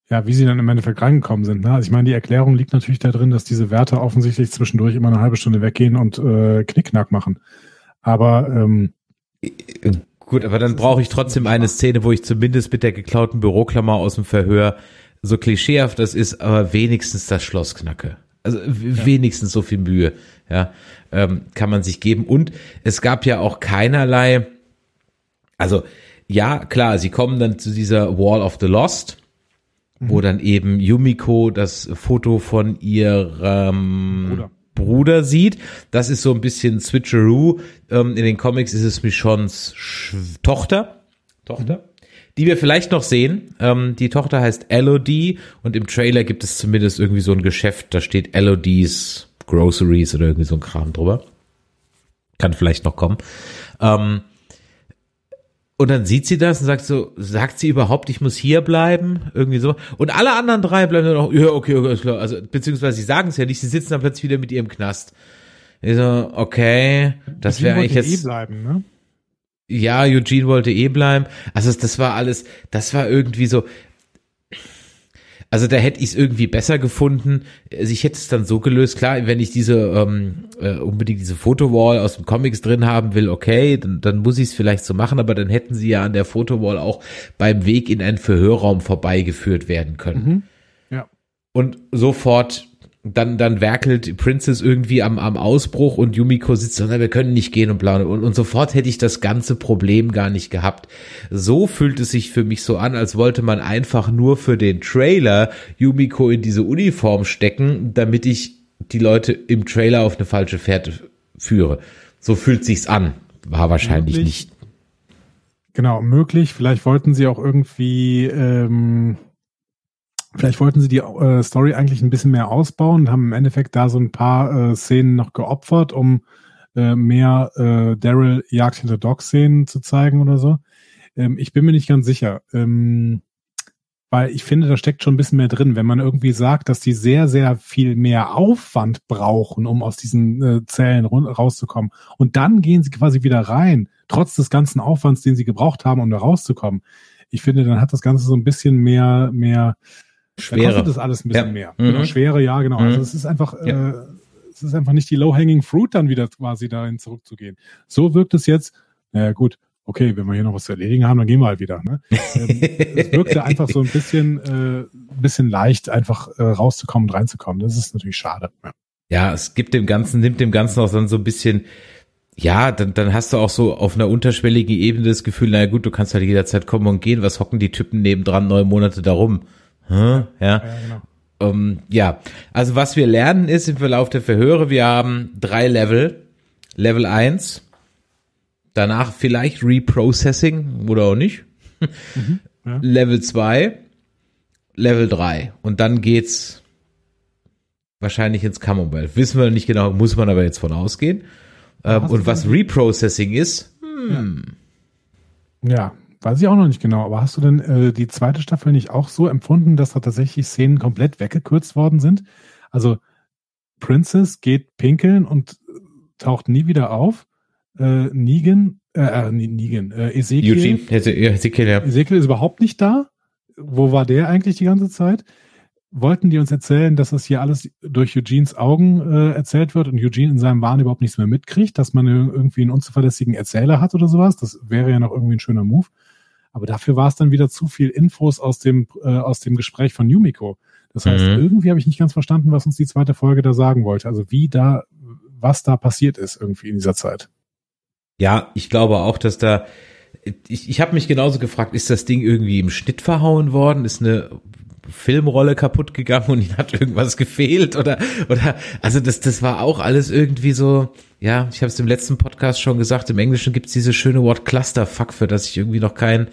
S4: Ja, wie sie dann im Endeffekt reingekommen sind. Ne? Also ich meine, die Erklärung liegt natürlich da drin, dass diese Werte offensichtlich zwischendurch immer eine halbe Stunde weggehen und äh, Knickknack machen. Aber ähm,
S3: Gut, aber dann brauche ich trotzdem eine Szene, wo ich zumindest mit der geklauten Büroklammer aus dem Verhör so klischeehaft das ist, aber wenigstens das Schloss knacke. Also ja. wenigstens so viel Mühe, ja, ähm, kann man sich geben. Und es gab ja auch keinerlei, also ja, klar, sie kommen dann zu dieser Wall of the Lost, mhm. wo dann eben Yumiko das Foto von ihrem Bruder. Bruder sieht. Das ist so ein bisschen Switcheroo. Ähm, in den Comics ist es Michons Sch Tochter. Tochter. Mhm. Die wir vielleicht noch sehen. Ähm, die Tochter heißt Elodie und im Trailer gibt es zumindest irgendwie so ein Geschäft, da steht Elodies Groceries oder irgendwie so ein Kram drüber. Kann vielleicht noch kommen. Ähm, und dann sieht sie das und sagt so, sagt sie überhaupt, ich muss hier bleiben? Irgendwie so. Und alle anderen drei bleiben dann auch, ja, okay, okay, klar. Also, beziehungsweise sie sagen es ja nicht, sie sitzen dann plötzlich wieder mit ihrem Knast. Ich so, okay, das wäre eigentlich jetzt. Eh bleiben, ne? Ja, Eugene wollte eh bleiben. Also das war alles, das war irgendwie so, also da hätte ich es irgendwie besser gefunden. Also ich hätte es dann so gelöst, klar, wenn ich diese ähm, äh, unbedingt diese Fotowall aus dem Comics drin haben will, okay, dann, dann muss ich es vielleicht so machen, aber dann hätten sie ja an der Fotowall auch beim Weg in einen Verhörraum vorbeigeführt werden können.
S4: Mhm. Ja.
S3: Und sofort dann, dann werkelt Princess irgendwie am, am Ausbruch und Yumiko sitzt so, na, wir können nicht gehen und bla und, und sofort hätte ich das ganze Problem gar nicht gehabt. So fühlt es sich für mich so an, als wollte man einfach nur für den Trailer Yumiko in diese Uniform stecken, damit ich die Leute im Trailer auf eine falsche Fährte führe. So fühlt sich's an. War wahrscheinlich möglich. nicht.
S4: Genau, möglich. Vielleicht wollten sie auch irgendwie ähm, Vielleicht wollten sie die äh, Story eigentlich ein bisschen mehr ausbauen und haben im Endeffekt da so ein paar äh, Szenen noch geopfert, um äh, mehr äh, Daryl Jagd hinter Dog-Szenen zu zeigen oder so. Ähm, ich bin mir nicht ganz sicher. Ähm, weil ich finde, da steckt schon ein bisschen mehr drin, wenn man irgendwie sagt, dass die sehr, sehr viel mehr Aufwand brauchen, um aus diesen äh, Zellen rauszukommen. Und dann gehen sie quasi wieder rein, trotz des ganzen Aufwands, den sie gebraucht haben, um da rauszukommen. Ich finde, dann hat das Ganze so ein bisschen mehr, mehr
S3: Schwere. Kostet
S4: das alles ein bisschen ja. mehr. Mhm. Genau, Schwere, ja, genau. Also mhm. Also es ist einfach, ja. äh, es ist einfach nicht die low-hanging fruit dann wieder quasi dahin zurückzugehen. So wirkt es jetzt, naja gut, okay, wenn wir hier noch was zu erledigen haben, dann gehen wir halt wieder. Ne? ähm, es wirkte einfach so ein bisschen, äh, bisschen leicht, einfach äh, rauszukommen und reinzukommen. Das ist natürlich schade. Ja.
S3: ja, es gibt dem Ganzen, nimmt dem Ganzen auch dann so ein bisschen, ja, dann, dann hast du auch so auf einer unterschwelligen Ebene das Gefühl, naja gut, du kannst halt jederzeit kommen und gehen, was hocken die Typen nebendran neun Monate darum? Hm? Ja. Ja, genau. Um, ja, also was wir lernen ist im Verlauf der Verhöre, wir haben drei Level. Level eins danach vielleicht Reprocessing oder auch nicht. Mhm, ja. Level 2, Level 3 und dann geht's wahrscheinlich ins Commonwealth. Wissen wir nicht genau, muss man aber jetzt von ausgehen. Ähm, und was Reprocessing ist, hm.
S4: ja. Weiß ich auch noch nicht genau, aber hast du denn äh, die zweite Staffel nicht auch so empfunden, dass da tatsächlich Szenen komplett weggekürzt worden sind? Also Princess geht pinkeln und taucht nie wieder auf äh, Negan, äh, äh Negan, äh, Ezekiel. Eugene, Ezekiel, ja. Ezekiel ist überhaupt nicht da. Wo war der eigentlich die ganze Zeit? Wollten die uns erzählen, dass das hier alles durch Eugenes Augen äh, erzählt wird und Eugene in seinem Wahn überhaupt nichts mehr mitkriegt, dass man irgendwie einen unzuverlässigen Erzähler hat oder sowas? Das wäre ja noch irgendwie ein schöner Move. Aber dafür war es dann wieder zu viel Infos aus dem, äh, aus dem Gespräch von Yumiko. Das heißt, mhm. irgendwie habe ich nicht ganz verstanden, was uns die zweite Folge da sagen wollte. Also wie da, was da passiert ist irgendwie in dieser Zeit.
S3: Ja, ich glaube auch, dass da ich, ich habe mich genauso gefragt, ist das Ding irgendwie im Schnitt verhauen worden? Ist eine Filmrolle kaputt gegangen und ihnen hat irgendwas gefehlt oder oder also das das war auch alles irgendwie so ja ich habe es im letzten Podcast schon gesagt im Englischen gibt's diese schöne Wort Clusterfuck für das ich irgendwie noch kein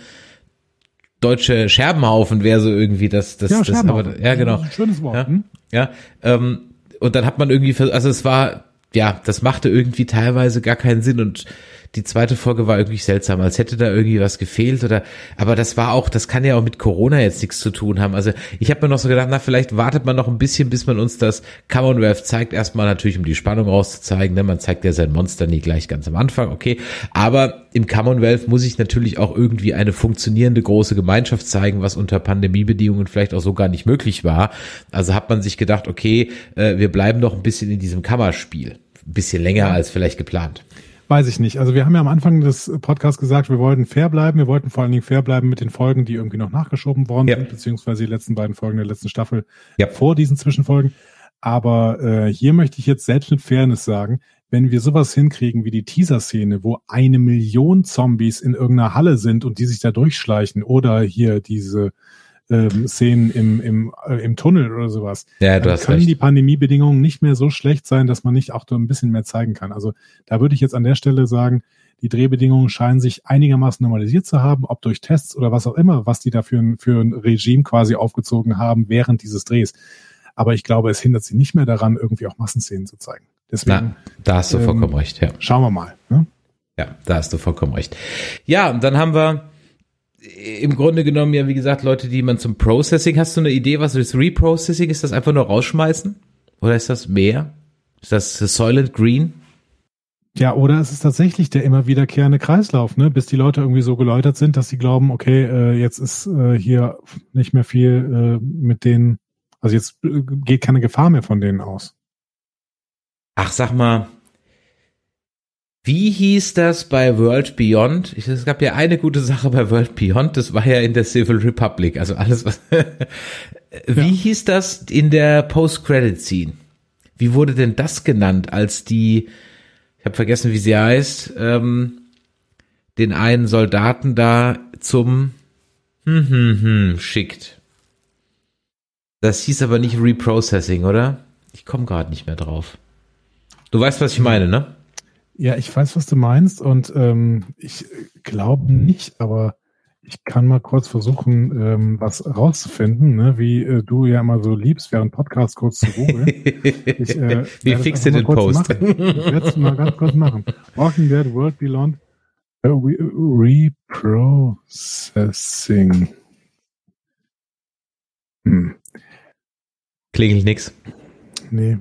S3: deutsche Scherbenhaufen wäre so irgendwie das das ja, das aber ja genau schönes Wort ja, hm? ja ähm, und dann hat man irgendwie also es war ja, das machte irgendwie teilweise gar keinen Sinn und die zweite Folge war irgendwie seltsam, als hätte da irgendwie was gefehlt oder, aber das war auch, das kann ja auch mit Corona jetzt nichts zu tun haben. Also ich habe mir noch so gedacht, na, vielleicht wartet man noch ein bisschen, bis man uns das Commonwealth zeigt. Erstmal natürlich, um die Spannung rauszuzeigen, ne? man zeigt ja sein Monster nie gleich ganz am Anfang, okay. Aber im Commonwealth muss ich natürlich auch irgendwie eine funktionierende große Gemeinschaft zeigen, was unter Pandemiebedingungen vielleicht auch so gar nicht möglich war. Also hat man sich gedacht, okay, äh, wir bleiben noch ein bisschen in diesem Kammerspiel ein bisschen länger als vielleicht geplant.
S4: Weiß ich nicht. Also wir haben ja am Anfang des Podcasts gesagt, wir wollten fair bleiben. Wir wollten vor allen Dingen fair bleiben mit den Folgen, die irgendwie noch nachgeschoben worden ja. sind, beziehungsweise die letzten beiden Folgen der letzten Staffel ja. vor diesen Zwischenfolgen. Aber äh, hier möchte ich jetzt selbst mit Fairness sagen, wenn wir sowas hinkriegen wie die Teaser-Szene, wo eine Million Zombies in irgendeiner Halle sind und die sich da durchschleichen, oder hier diese ähm, Szenen im, im, äh, im Tunnel oder sowas, ja, du dann hast können recht. die Pandemiebedingungen nicht mehr so schlecht sein, dass man nicht auch da ein bisschen mehr zeigen kann. Also da würde ich jetzt an der Stelle sagen, die Drehbedingungen scheinen sich einigermaßen normalisiert zu haben, ob durch Tests oder was auch immer, was die da für ein, für ein Regime quasi aufgezogen haben während dieses Drehs. Aber ich glaube, es hindert sie nicht mehr daran, irgendwie auch Massenszenen zu zeigen.
S3: Deswegen, Na, da hast du ähm, vollkommen recht, ja.
S4: Schauen wir mal. Ne?
S3: Ja, da hast du vollkommen recht. Ja, und dann haben wir im Grunde genommen ja, wie gesagt, Leute, die man zum Processing, hast du eine Idee, was das Reprocessing ist? Das einfach nur rausschmeißen? Oder ist das mehr? Ist das Soylent Green?
S4: Ja, oder es ist tatsächlich der immer wiederkehrende Kreislauf, ne? bis die Leute irgendwie so geläutert sind, dass sie glauben, okay, äh, jetzt ist äh, hier nicht mehr viel äh, mit denen, also jetzt äh, geht keine Gefahr mehr von denen aus.
S3: Ach, sag mal, wie hieß das bei World Beyond? Ich, es gab ja eine gute Sache bei World Beyond, das war ja in der Civil Republic, also alles was. Wie ja. hieß das in der Post-Credit-Scene? Wie wurde denn das genannt, als die, ich habe vergessen, wie sie heißt, ähm, den einen Soldaten da zum hm, hm, hm, schickt. Das hieß aber nicht Reprocessing, oder? Ich komme gerade nicht mehr drauf. Du weißt, was ich meine, ne?
S4: Ja, ich weiß, was du meinst und ähm, ich glaube nicht, aber ich kann mal kurz versuchen, ähm, was rauszufinden, ne? wie äh, du ja immer so liebst, während Podcasts kurz zu googeln.
S3: Ich, äh, wie fix den Post?
S4: Machen. Ich werde es mal ganz kurz machen. Walking Dead World Beyond uh, Reprocessing.
S3: Hm. Klingelt nix?
S4: Nee.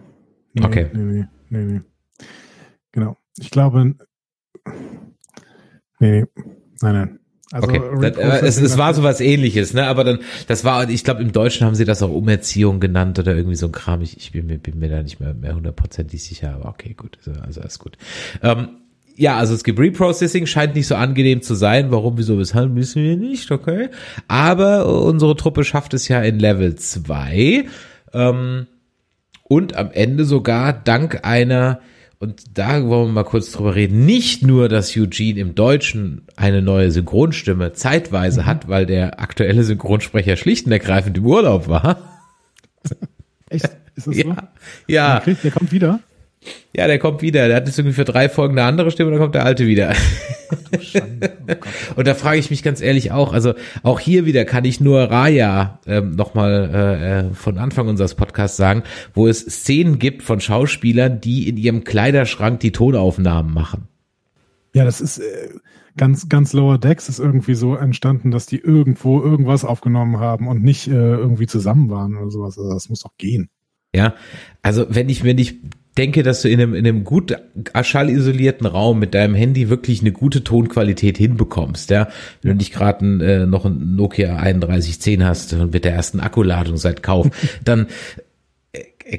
S3: nee okay.
S4: Nee, nee, nee, nee. Genau. Ich glaube, nee, nein, nein.
S3: Also okay, das, äh, es, es war sowas ähnliches, ne? Aber dann, das war, ich glaube, im Deutschen haben sie das auch Umerziehung genannt oder irgendwie so ein Kram. Ich, ich bin, mir, bin mir da nicht mehr, mehr hundertprozentig sicher, aber okay, gut, also, also alles gut. Ähm, ja, also es gibt Reprocessing, scheint nicht so angenehm zu sein. Warum, wieso, weshalb, wissen wir nicht, okay. Aber unsere Truppe schafft es ja in Level 2. Ähm, und am Ende sogar dank einer, und da wollen wir mal kurz drüber reden, nicht nur, dass Eugene im Deutschen eine neue Synchronstimme zeitweise mhm. hat, weil der aktuelle Synchronsprecher schlicht und ergreifend im Urlaub war.
S4: Echt? Ist das
S3: ja,
S4: so?
S3: Ja.
S4: Der, der kommt wieder?
S3: Ja, der kommt wieder. Der hat jetzt irgendwie für drei Folgen eine andere Stimme, dann kommt der alte wieder. Oh und da frage ich mich ganz ehrlich auch, also auch hier wieder kann ich nur Raya ähm, nochmal äh, äh, von Anfang unseres Podcasts sagen, wo es Szenen gibt von Schauspielern, die in ihrem Kleiderschrank die Tonaufnahmen machen.
S4: Ja, das ist äh, ganz, ganz Lower Decks ist irgendwie so entstanden, dass die irgendwo irgendwas aufgenommen haben und nicht äh, irgendwie zusammen waren oder sowas. Also das muss doch gehen.
S3: Ja, also wenn ich, wenn ich denke, dass du in einem, in einem gut schallisolierten Raum mit deinem Handy wirklich eine gute Tonqualität hinbekommst, ja. Wenn du nicht gerade äh, noch ein Nokia 3110 hast mit der ersten Akkuladung seit Kauf, dann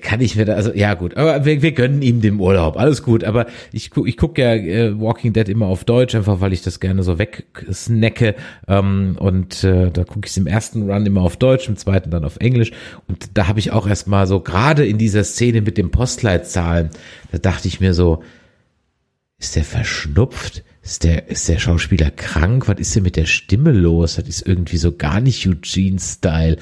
S3: kann ich mir da, also ja gut, aber wir, wir gönnen ihm den Urlaub, alles gut, aber ich, guck, ich gucke ja äh, Walking Dead immer auf Deutsch, einfach weil ich das gerne so wegsnacke ähm, und äh, da gucke ich es im ersten Run immer auf Deutsch, im zweiten dann auf Englisch und da habe ich auch erstmal so, gerade in dieser Szene mit den Postleitzahlen, da dachte ich mir so, ist der verschnupft? Ist der, ist der Schauspieler krank? Was ist denn mit der Stimme los? Das ist irgendwie so gar nicht Eugene-Style.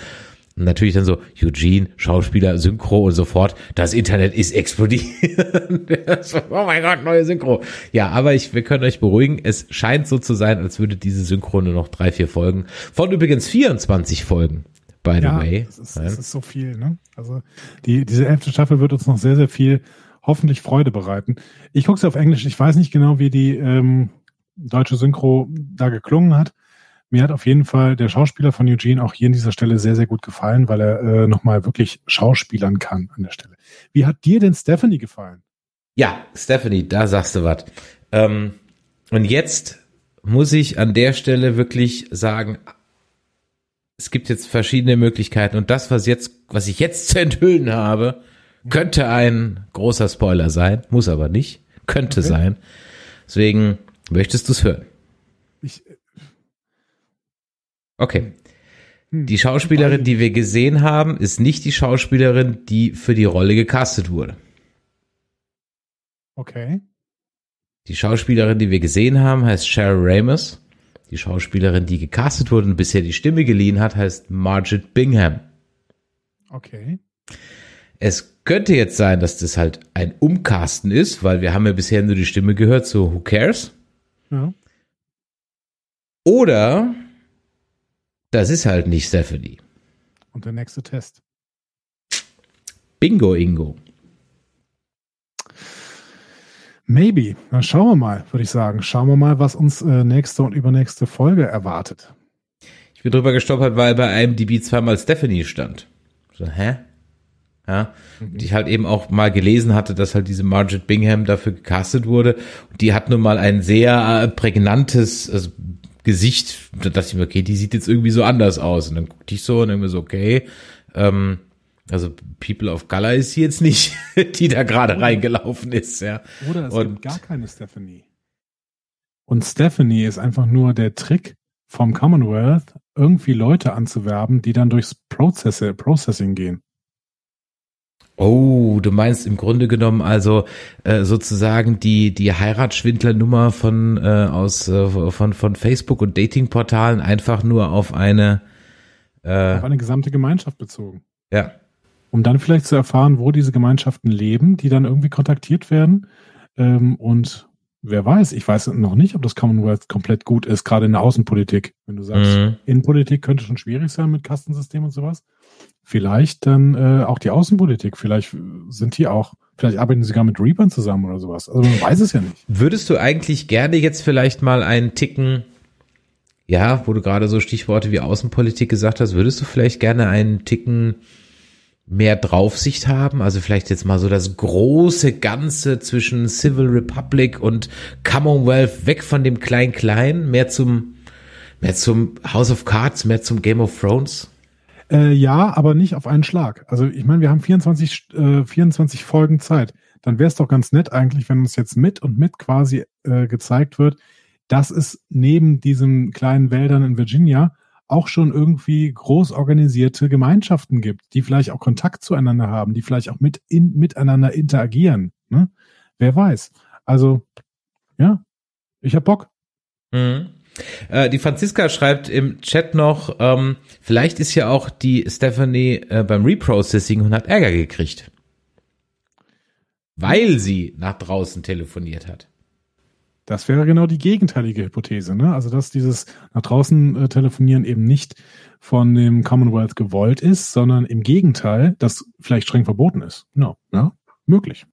S3: Und natürlich dann so, Eugene, Schauspieler, Synchro und so fort. Das Internet ist explodiert. oh mein Gott, neue Synchro. Ja, aber ich, wir können euch beruhigen. Es scheint so zu sein, als würde diese Synchro nur noch drei, vier Folgen von übrigens 24 Folgen by the
S4: ja,
S3: way.
S4: Das ist, das ist so viel, ne? Also die, diese elfte Staffel wird uns noch sehr, sehr viel hoffentlich Freude bereiten. Ich gucke sie auf Englisch. Ich weiß nicht genau, wie die ähm, deutsche Synchro da geklungen hat. Mir hat auf jeden Fall der Schauspieler von Eugene auch hier an dieser Stelle sehr, sehr gut gefallen, weil er äh, nochmal wirklich schauspielern kann an der Stelle. Wie hat dir denn Stephanie gefallen?
S3: Ja, Stephanie, da sagst du was. Ähm, und jetzt muss ich an der Stelle wirklich sagen, es gibt jetzt verschiedene Möglichkeiten und das, was jetzt, was ich jetzt zu enthüllen habe, könnte ein großer Spoiler sein, muss aber nicht, könnte okay. sein. Deswegen möchtest du es hören.
S4: Ich,
S3: Okay. Hm. Die Schauspielerin, die wir gesehen haben, ist nicht die Schauspielerin, die für die Rolle gecastet wurde.
S4: Okay.
S3: Die Schauspielerin, die wir gesehen haben, heißt Cheryl Ramos. Die Schauspielerin, die gecastet wurde und bisher die Stimme geliehen hat, heißt Margaret Bingham.
S4: Okay.
S3: Es könnte jetzt sein, dass das halt ein Umcasten ist, weil wir haben ja bisher nur die Stimme gehört, so who cares?
S4: Ja.
S3: Oder das ist halt nicht Stephanie.
S4: Und der nächste Test.
S3: Bingo, Ingo.
S4: Maybe. Dann schauen wir mal, würde ich sagen. Schauen wir mal, was uns äh, nächste und übernächste Folge erwartet.
S3: Ich bin drüber gestolpert, weil bei IMDb zweimal Stephanie stand. So, hä? Ja, mhm. die ich halt eben auch mal gelesen hatte, dass halt diese Margaret Bingham dafür gecastet wurde. Und die hat nun mal ein sehr äh, prägnantes, also Gesicht, da dachte ich mir, okay, die sieht jetzt irgendwie so anders aus. Und dann guckte ich so und dann mir so, okay, ähm, also People of Color ist sie jetzt nicht, die da gerade reingelaufen ist, ja.
S4: Oder es und, gibt gar keine Stephanie. Und Stephanie ist einfach nur der Trick vom Commonwealth, irgendwie Leute anzuwerben, die dann durchs Prozesse, Processing gehen.
S3: Oh, du meinst im Grunde genommen also äh, sozusagen die die Heiratsschwindlernummer von äh, aus äh, von von Facebook und Datingportalen einfach nur auf eine
S4: äh, auf eine gesamte Gemeinschaft bezogen.
S3: Ja.
S4: Um dann vielleicht zu erfahren, wo diese Gemeinschaften leben, die dann irgendwie kontaktiert werden ähm, und wer weiß, ich weiß noch nicht, ob das Commonwealth komplett gut ist, gerade in der Außenpolitik. Wenn du sagst, mhm. Innenpolitik könnte schon schwierig sein mit Kastensystem und sowas vielleicht dann äh, auch die Außenpolitik. Vielleicht sind die auch, vielleicht arbeiten sie sogar mit Reapern zusammen oder sowas. Also man weiß es ja nicht.
S3: Würdest du eigentlich gerne jetzt vielleicht mal einen Ticken, ja, wo du gerade so Stichworte wie Außenpolitik gesagt hast, würdest du vielleicht gerne einen Ticken mehr Draufsicht haben? Also vielleicht jetzt mal so das große Ganze zwischen Civil Republic und Commonwealth weg von dem Klein-Klein, mehr zum, mehr zum House of Cards, mehr zum Game of Thrones?
S4: Äh, ja, aber nicht auf einen Schlag. Also ich meine, wir haben 24, äh, 24 Folgen Zeit. dann wäre es doch ganz nett eigentlich, wenn uns jetzt mit und mit quasi äh, gezeigt wird, dass es neben diesen kleinen Wäldern in Virginia auch schon irgendwie groß organisierte Gemeinschaften gibt, die vielleicht auch Kontakt zueinander haben, die vielleicht auch mit in, miteinander interagieren. Ne? Wer weiß. Also, ja, ich hab Bock.
S3: Mhm. Äh, die Franziska schreibt im Chat noch, ähm, vielleicht ist ja auch die Stephanie äh, beim Reprocessing und hat Ärger gekriegt. Weil sie nach draußen telefoniert hat.
S4: Das wäre genau die gegenteilige Hypothese, ne? Also dass dieses nach draußen äh, telefonieren eben nicht von dem Commonwealth gewollt ist, sondern im Gegenteil, das vielleicht streng verboten ist. Genau, ja, möglich.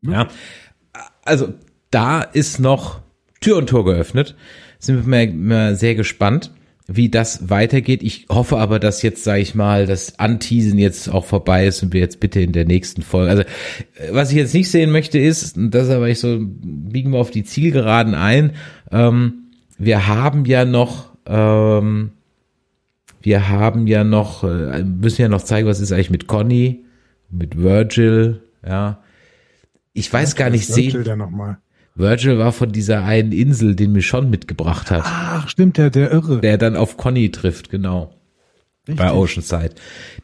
S3: möglich. Ja, also da ist noch Tür und Tor geöffnet. Sind wir mal sehr gespannt, wie das weitergeht. Ich hoffe aber, dass jetzt, sage ich mal, das Anteasen jetzt auch vorbei ist und wir jetzt bitte in der nächsten Folge. Also, was ich jetzt nicht sehen möchte, ist, das aber ich so, biegen wir auf die Zielgeraden ein. Ähm, wir haben ja noch, ähm, wir haben ja noch, äh, müssen ja noch zeigen, was ist eigentlich mit Conny, mit Virgil, ja. Ich weiß gar nicht sehen. Virgil war von dieser einen Insel, den Michonne mitgebracht hat.
S4: Ach, stimmt, der, der Irre.
S3: Der dann auf Conny trifft, genau. Richtig. Bei Oceanside.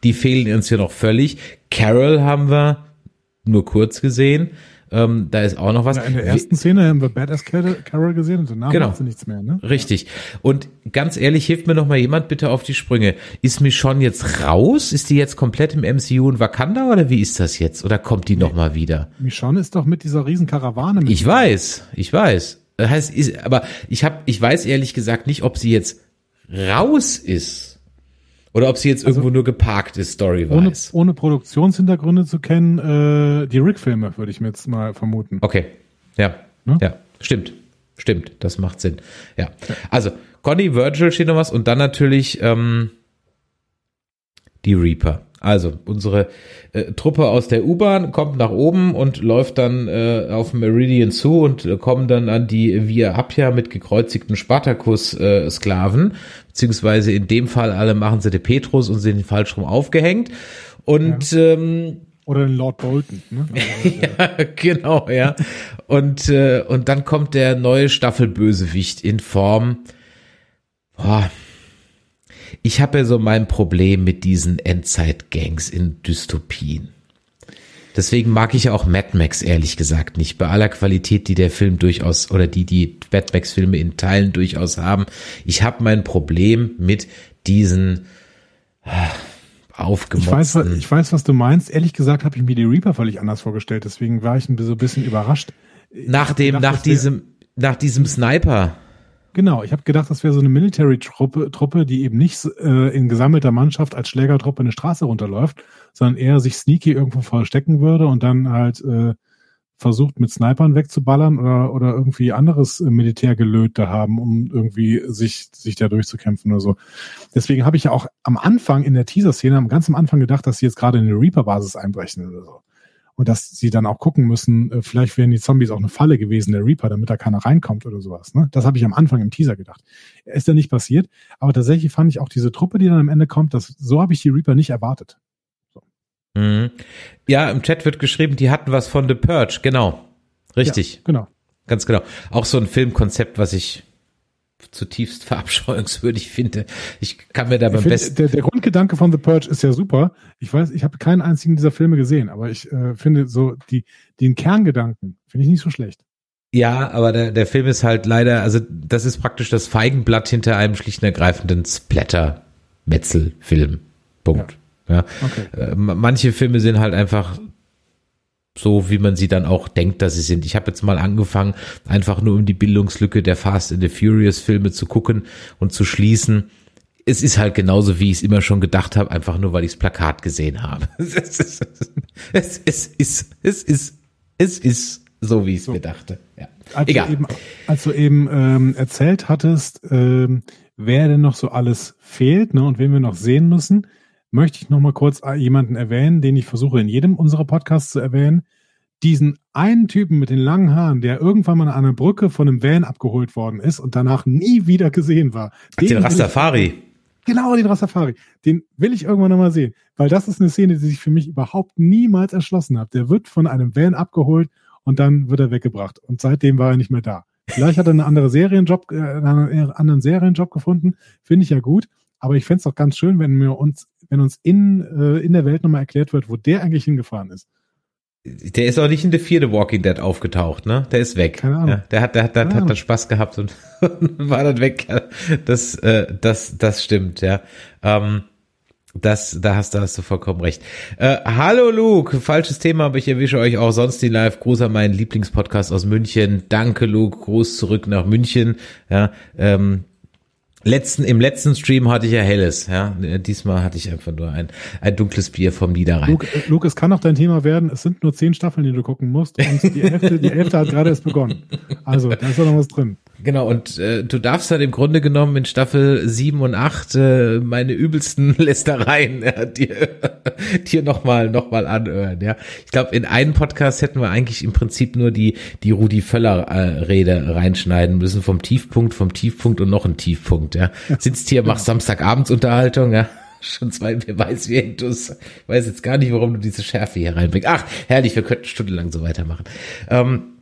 S3: Die fehlen uns hier noch völlig. Carol haben wir nur kurz gesehen. Ähm, da ist auch noch was. Ja,
S4: in der ersten Szene haben wir Badass Carol gesehen und danach genau. macht sie nichts mehr. Ne?
S3: Richtig. Und ganz ehrlich, hilft mir noch mal jemand bitte auf die Sprünge. Ist Michonne jetzt raus? Ist die jetzt komplett im MCU in Wakanda oder wie ist das jetzt? Oder kommt die nee. noch mal wieder?
S4: Michonne ist doch mit dieser riesen Karawane. Mit
S3: ich weiß, ich weiß. Das heißt, ist, aber ich habe, ich weiß ehrlich gesagt nicht, ob sie jetzt raus ist oder ob sie jetzt also, irgendwo nur geparkt ist, story-wise.
S4: Ohne, ohne Produktionshintergründe zu kennen, äh, die Rick-Filme würde ich mir jetzt mal vermuten.
S3: Okay, ja, ne? ja, stimmt, stimmt, das macht Sinn. Ja, also Conny, Virgil steht noch was und dann natürlich ähm, die Reaper. Also unsere äh, Truppe aus der U-Bahn kommt nach oben und läuft dann äh, auf Meridian zu und äh, kommen dann an die Via Appia mit gekreuzigten Spartacus-Sklaven, äh, beziehungsweise in dem Fall alle machen sie den Petrus und sind falsch rum aufgehängt. Und ja. ähm,
S4: oder den Lord Bolton. Ne?
S3: ja, genau, ja. Und, äh, und dann kommt der neue Staffelbösewicht in Form. Boah, ich habe ja so mein Problem mit diesen Endzeit-Gangs in Dystopien. Deswegen mag ich ja auch Mad Max ehrlich gesagt nicht. Bei aller Qualität, die der Film durchaus oder die die Mad Max Filme in Teilen durchaus haben. Ich habe mein Problem mit diesen aufgemotzten.
S4: Ich weiß, ich weiß, was du meinst. Ehrlich gesagt habe ich mir die Reaper völlig anders vorgestellt. Deswegen war ich ein bisschen überrascht.
S3: Nach dem, gedacht, nach diesem, nach diesem Sniper.
S4: Genau, ich habe gedacht, das wäre so eine Military-Truppe, Truppe, die eben nicht äh, in gesammelter Mannschaft als Schlägertruppe eine Straße runterläuft, sondern eher sich sneaky irgendwo verstecken würde und dann halt äh, versucht, mit Snipern wegzuballern oder, oder irgendwie anderes äh, Militärgelöt da haben, um irgendwie sich, sich da durchzukämpfen oder so. Deswegen habe ich ja auch am Anfang in der Teaser-Szene, am ganz am Anfang gedacht, dass sie jetzt gerade in eine Reaper-Basis einbrechen oder so und dass sie dann auch gucken müssen, äh, vielleicht wären die Zombies auch eine Falle gewesen, der Reaper, damit da keiner reinkommt oder sowas. Ne? Das habe ich am Anfang im Teaser gedacht. Ist ja nicht passiert, aber tatsächlich fand ich auch diese Truppe, die dann am Ende kommt, das, so habe ich die Reaper nicht erwartet. So.
S3: Mhm. Ja, im Chat wird geschrieben, die hatten was von The Purge, genau. Richtig. Ja,
S4: genau.
S3: Ganz genau. Auch so ein Filmkonzept, was ich zutiefst verabscheuungswürdig finde. Ich kann mir da beim besten.
S4: Der, der Grundgedanke von The Purge ist ja super. Ich weiß, ich habe keinen einzigen dieser Filme gesehen, aber ich äh, finde so die den Kerngedanken finde ich nicht so schlecht.
S3: Ja, aber der, der Film ist halt leider, also das ist praktisch das Feigenblatt hinter einem schlicht und ergreifenden Splatter-Metzel-Film. Punkt. Ja. ja. Okay. Äh, manche Filme sind halt einfach so wie man sie dann auch denkt, dass sie sind. Ich habe jetzt mal angefangen, einfach nur um die Bildungslücke der Fast and the Furious Filme zu gucken und zu schließen. Es ist halt genauso, wie ich es immer schon gedacht habe, einfach nur, weil ich das Plakat gesehen habe. Es ist, es ist, es ist, es ist so, wie ich es so. mir dachte. Ja.
S4: Als Egal. Du eben, als du eben ähm, erzählt hattest, ähm, wer denn noch so alles fehlt ne, und wen wir noch sehen müssen, möchte ich noch mal kurz jemanden erwähnen, den ich versuche in jedem unserer Podcasts zu erwähnen. Diesen einen Typen mit den langen Haaren, der irgendwann mal an einer Brücke von einem Van abgeholt worden ist und danach nie wieder gesehen war.
S3: Den, den Rastafari.
S4: Genau, den Rastafari. Den will ich irgendwann nochmal sehen. Weil das ist eine Szene, die sich für mich überhaupt niemals erschlossen hat. Der wird von einem Van abgeholt und dann wird er weggebracht. Und seitdem war er nicht mehr da. Vielleicht hat er einen anderen Serienjob, äh, einen anderen Serienjob gefunden. Finde ich ja gut. Aber ich fände es doch ganz schön, wenn wir uns, wenn uns in, äh, in der Welt nochmal erklärt wird, wo der eigentlich hingefahren ist.
S3: Der ist auch nicht in The Fear the Walking Dead aufgetaucht, ne? Der ist weg.
S4: Keine Ahnung.
S3: Ja, der hat, der hat, der hat, hat dann Spaß gehabt und, war dann weg. Das, äh, das, das stimmt, ja. Ähm, das, da hast, da hast du vollkommen recht. Äh, hallo Luke, falsches Thema, aber ich erwische euch auch sonst die live. Gruß an meinen Lieblingspodcast aus München. Danke Luke, Gruß zurück nach München. Ja, ähm, Letzten, Im letzten Stream hatte ich ja helles, ja. Diesmal hatte ich einfach nur ein, ein dunkles Bier vom Niederrhein.
S4: Luke, äh, Luke, es kann auch dein Thema werden. Es sind nur zehn Staffeln, die du gucken musst. Und die elfte, die elfte hat gerade erst begonnen. Also, da ist doch noch was drin.
S3: Genau, und äh, du darfst halt im Grunde genommen in Staffel 7 und 8 äh, meine übelsten Lästereien ja, dir, dir nochmal noch mal anhören. Ja. Ich glaube, in einen Podcast hätten wir eigentlich im Prinzip nur die, die Rudi Völler-Rede äh, reinschneiden müssen, vom Tiefpunkt, vom Tiefpunkt und noch ein Tiefpunkt. Ja. Sitzt hier, machst genau. Samstagabendsunterhaltung, ja schon zwei, wer weiß, wie du Ich weiß jetzt gar nicht, warum du diese Schärfe hier reinbringst. Ach, herrlich, wir könnten stundenlang so weitermachen. Ähm,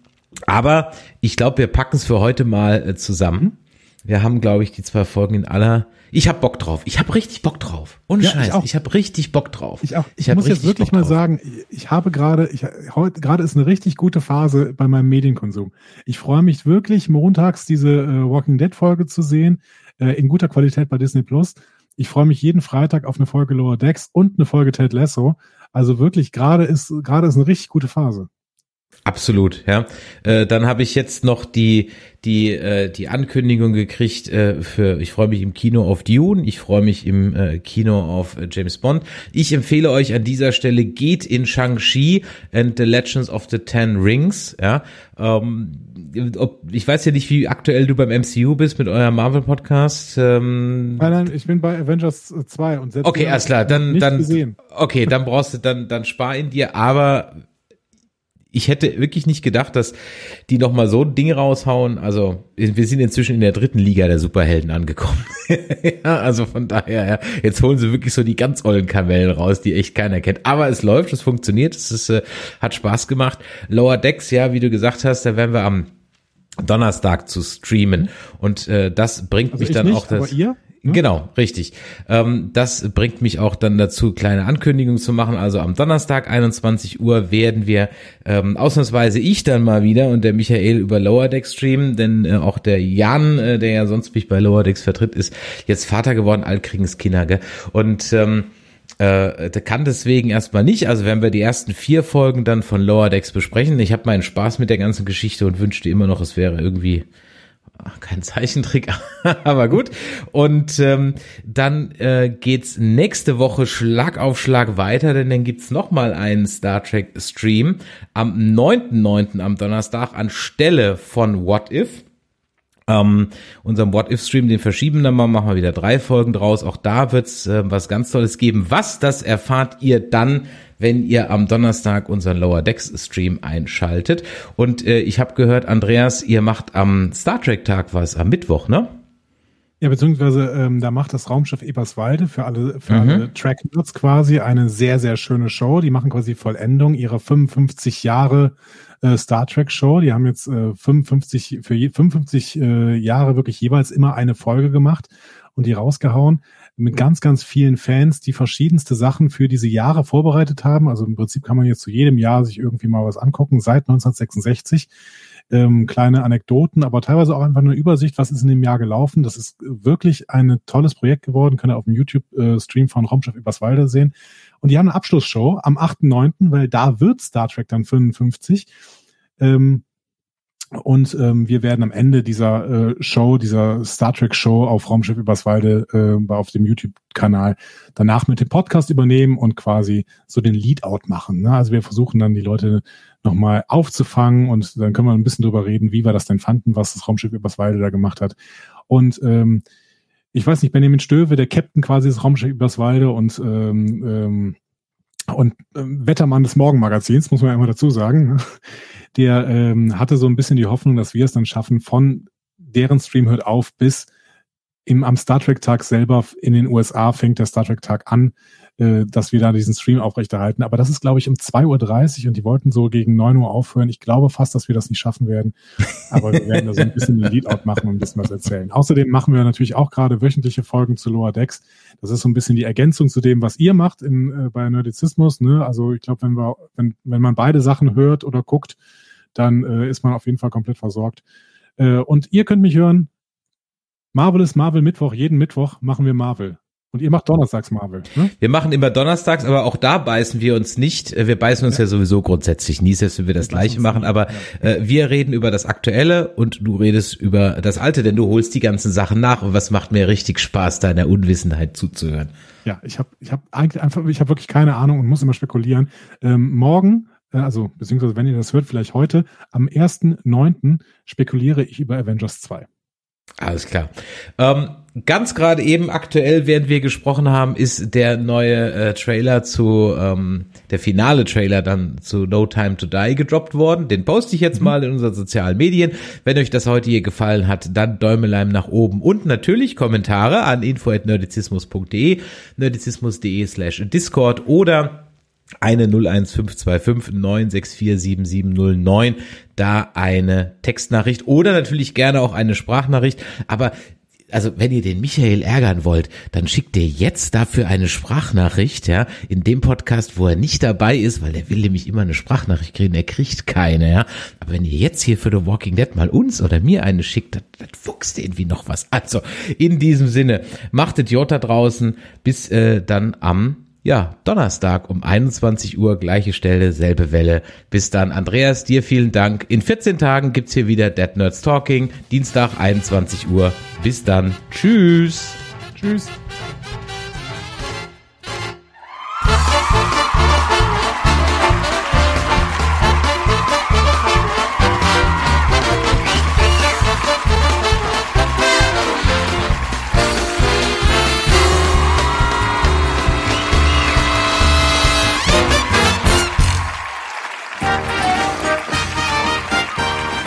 S3: aber ich glaube, wir packen es für heute mal äh, zusammen. Wir haben, glaube ich, die zwei Folgen in aller. Ich habe Bock drauf. Ich habe richtig Bock drauf. Ohne ja, Scheiß. Ich, ich habe richtig Bock drauf.
S4: Ich auch. Ich, ich muss jetzt wirklich mal sagen, ich habe gerade, ich heute gerade ist eine richtig gute Phase bei meinem Medienkonsum. Ich freue mich wirklich montags diese äh, Walking Dead Folge zu sehen äh, in guter Qualität bei Disney Plus. Ich freue mich jeden Freitag auf eine Folge Lower Decks und eine Folge Ted Lasso. Also wirklich gerade ist gerade ist eine richtig gute Phase.
S3: Absolut, ja. Äh, dann habe ich jetzt noch die die äh, die Ankündigung gekriegt äh, für ich freue mich im Kino auf Dune, ich freue mich im äh, Kino auf äh, James Bond. Ich empfehle euch an dieser Stelle geht in Shang-Chi and the Legends of the Ten Rings, ja. Ähm, ob, ich weiß ja nicht, wie aktuell du beim MCU bist mit eurem Marvel Podcast.
S4: Ähm, nein, nein, ich bin bei Avengers 2 und
S3: selbst Okay, alles klar, dann dann gesehen. okay, dann brauchst du dann dann spar in dir, aber ich hätte wirklich nicht gedacht, dass die noch mal so ein Ding raushauen. Also wir sind inzwischen in der dritten Liga der Superhelden angekommen. ja, also von daher, ja, jetzt holen sie wirklich so die ganz ollen Kamellen raus, die echt keiner kennt. Aber es läuft, es funktioniert, es ist, äh, hat Spaß gemacht. Lower Decks, ja, wie du gesagt hast, da werden wir am Donnerstag zu streamen und äh, das bringt also mich dann
S4: nicht,
S3: auch das.
S4: Aber ihr?
S3: Hm? Genau, richtig. Ähm, das bringt mich auch dann dazu, kleine Ankündigungen zu machen. Also am Donnerstag 21 Uhr werden wir ähm, ausnahmsweise ich dann mal wieder und der Michael über Lower Decks streamen, denn äh, auch der Jan, äh, der ja sonst mich bei Lower Decks vertritt, ist jetzt Vater geworden, Altkriegenskinder, gell? Und ähm, äh, kann deswegen erstmal nicht. Also werden wir die ersten vier Folgen dann von Lower Decks besprechen. Ich habe meinen Spaß mit der ganzen Geschichte und wünschte immer noch, es wäre irgendwie kein Zeichentrick, aber gut. Und ähm, dann äh, geht's nächste Woche Schlag auf Schlag weiter, denn dann gibt's noch mal einen Star Trek Stream am 9.9. am Donnerstag anstelle von What If. Ähm, unserem What If Stream, den verschieben dann mal, machen wir wieder drei Folgen draus. Auch da wird's äh, was ganz Tolles geben. Was, das erfahrt ihr dann, wenn ihr am Donnerstag unseren Lower Decks Stream einschaltet. Und äh, ich habe gehört, Andreas, ihr macht am Star Trek Tag was am Mittwoch, ne?
S4: Ja, beziehungsweise ähm, da macht das Raumschiff Eberswalde für alle, für mhm. alle Track-Nerds quasi eine sehr, sehr schöne Show. Die machen quasi Vollendung ihrer 55 Jahre äh, Star Trek Show. Die haben jetzt äh, 55, für je, 55 äh, Jahre wirklich jeweils immer eine Folge gemacht und die rausgehauen mit ganz, ganz vielen Fans, die verschiedenste Sachen für diese Jahre vorbereitet haben. Also im Prinzip kann man jetzt zu jedem Jahr sich irgendwie mal was angucken, seit 1966. Ähm, kleine Anekdoten, aber teilweise auch einfach eine Übersicht, was ist in dem Jahr gelaufen. Das ist wirklich ein tolles Projekt geworden, könnt ihr auf dem YouTube-Stream von Raumschiff übers Walde sehen. Und die haben eine Abschlussshow am 8.9., weil da wird Star Trek dann 55. Ähm, und ähm, wir werden am Ende dieser äh, Show, dieser Star Trek Show auf Raumschiff Überswalde äh, auf dem YouTube-Kanal danach mit dem Podcast übernehmen und quasi so den Lead-Out machen. Ne? Also wir versuchen dann die Leute nochmal aufzufangen und dann können wir ein bisschen drüber reden, wie wir das denn fanden, was das Raumschiff Überswalde da gemacht hat. Und ähm, ich weiß nicht, Benjamin Stöwe, der Captain quasi des Raumschiff Überswalde und ähm, ähm, und ähm, Wettermann des Morgenmagazins, muss man ja immer dazu sagen. Der ähm, hatte so ein bisschen die Hoffnung, dass wir es dann schaffen, von deren Stream hört auf bis im, am Star Trek Tag selber in den USA fängt der Star Trek Tag an, äh, dass wir da diesen Stream aufrechterhalten. Aber das ist, glaube ich, um 2.30 Uhr und die wollten so gegen 9 Uhr aufhören. Ich glaube fast, dass wir das nicht schaffen werden. Aber wir werden da so ein bisschen den Lead-Out machen und ein bisschen was erzählen. Außerdem machen wir natürlich auch gerade wöchentliche Folgen zu Lower Decks. Das ist so ein bisschen die Ergänzung zu dem, was ihr macht in, äh, bei Nerdizismus. Ne? Also ich glaube, wenn wir, wenn, wenn man beide Sachen hört oder guckt, dann äh, ist man auf jeden Fall komplett versorgt. Äh, und ihr könnt mich hören. Marvel ist Marvel Mittwoch. Jeden Mittwoch machen wir Marvel. Und ihr macht donnerstags Marvel. Ne?
S3: Wir machen immer donnerstags, aber auch da beißen wir uns nicht. Äh, wir beißen uns ja, ja sowieso grundsätzlich nie, selbst wenn wir das wir gleiche machen. Aber äh, wir reden über das Aktuelle und du redest über das Alte, denn du holst die ganzen Sachen nach. Und was macht mir richtig Spaß, deiner Unwissenheit zuzuhören?
S4: Ja, ich habe ich hab eigentlich einfach, ich habe wirklich keine Ahnung und muss immer spekulieren. Ähm, morgen also beziehungsweise wenn ihr das hört, vielleicht heute, am 1.9. spekuliere ich über Avengers 2.
S3: Alles klar. Ähm, ganz gerade eben aktuell, während wir gesprochen haben, ist der neue äh, Trailer zu, ähm, der finale Trailer dann zu No Time to Die gedroppt worden. Den poste ich jetzt mhm. mal in unseren sozialen Medien. Wenn euch das heute hier gefallen hat, dann Däumelein nach oben und natürlich Kommentare an info.nerdizismus.de, nerdizismus.de slash Discord oder eine 01525 9647709, da eine Textnachricht oder natürlich gerne auch eine Sprachnachricht, aber also wenn ihr den Michael ärgern wollt, dann schickt ihr jetzt dafür eine Sprachnachricht, ja, in dem Podcast, wo er nicht dabei ist, weil der will nämlich immer eine Sprachnachricht kriegen, er kriegt keine, ja. Aber wenn ihr jetzt hier für The Walking Dead mal uns oder mir eine schickt, dann, dann fuchst irgendwie noch was. Also, in diesem Sinne, macht Idiot da draußen, bis äh, dann am ja, Donnerstag um 21 Uhr, gleiche Stelle, selbe Welle. Bis dann, Andreas, dir vielen Dank. In 14 Tagen gibt's hier wieder Dead Nerds Talking, Dienstag 21 Uhr. Bis dann. Tschüss.
S4: Tschüss.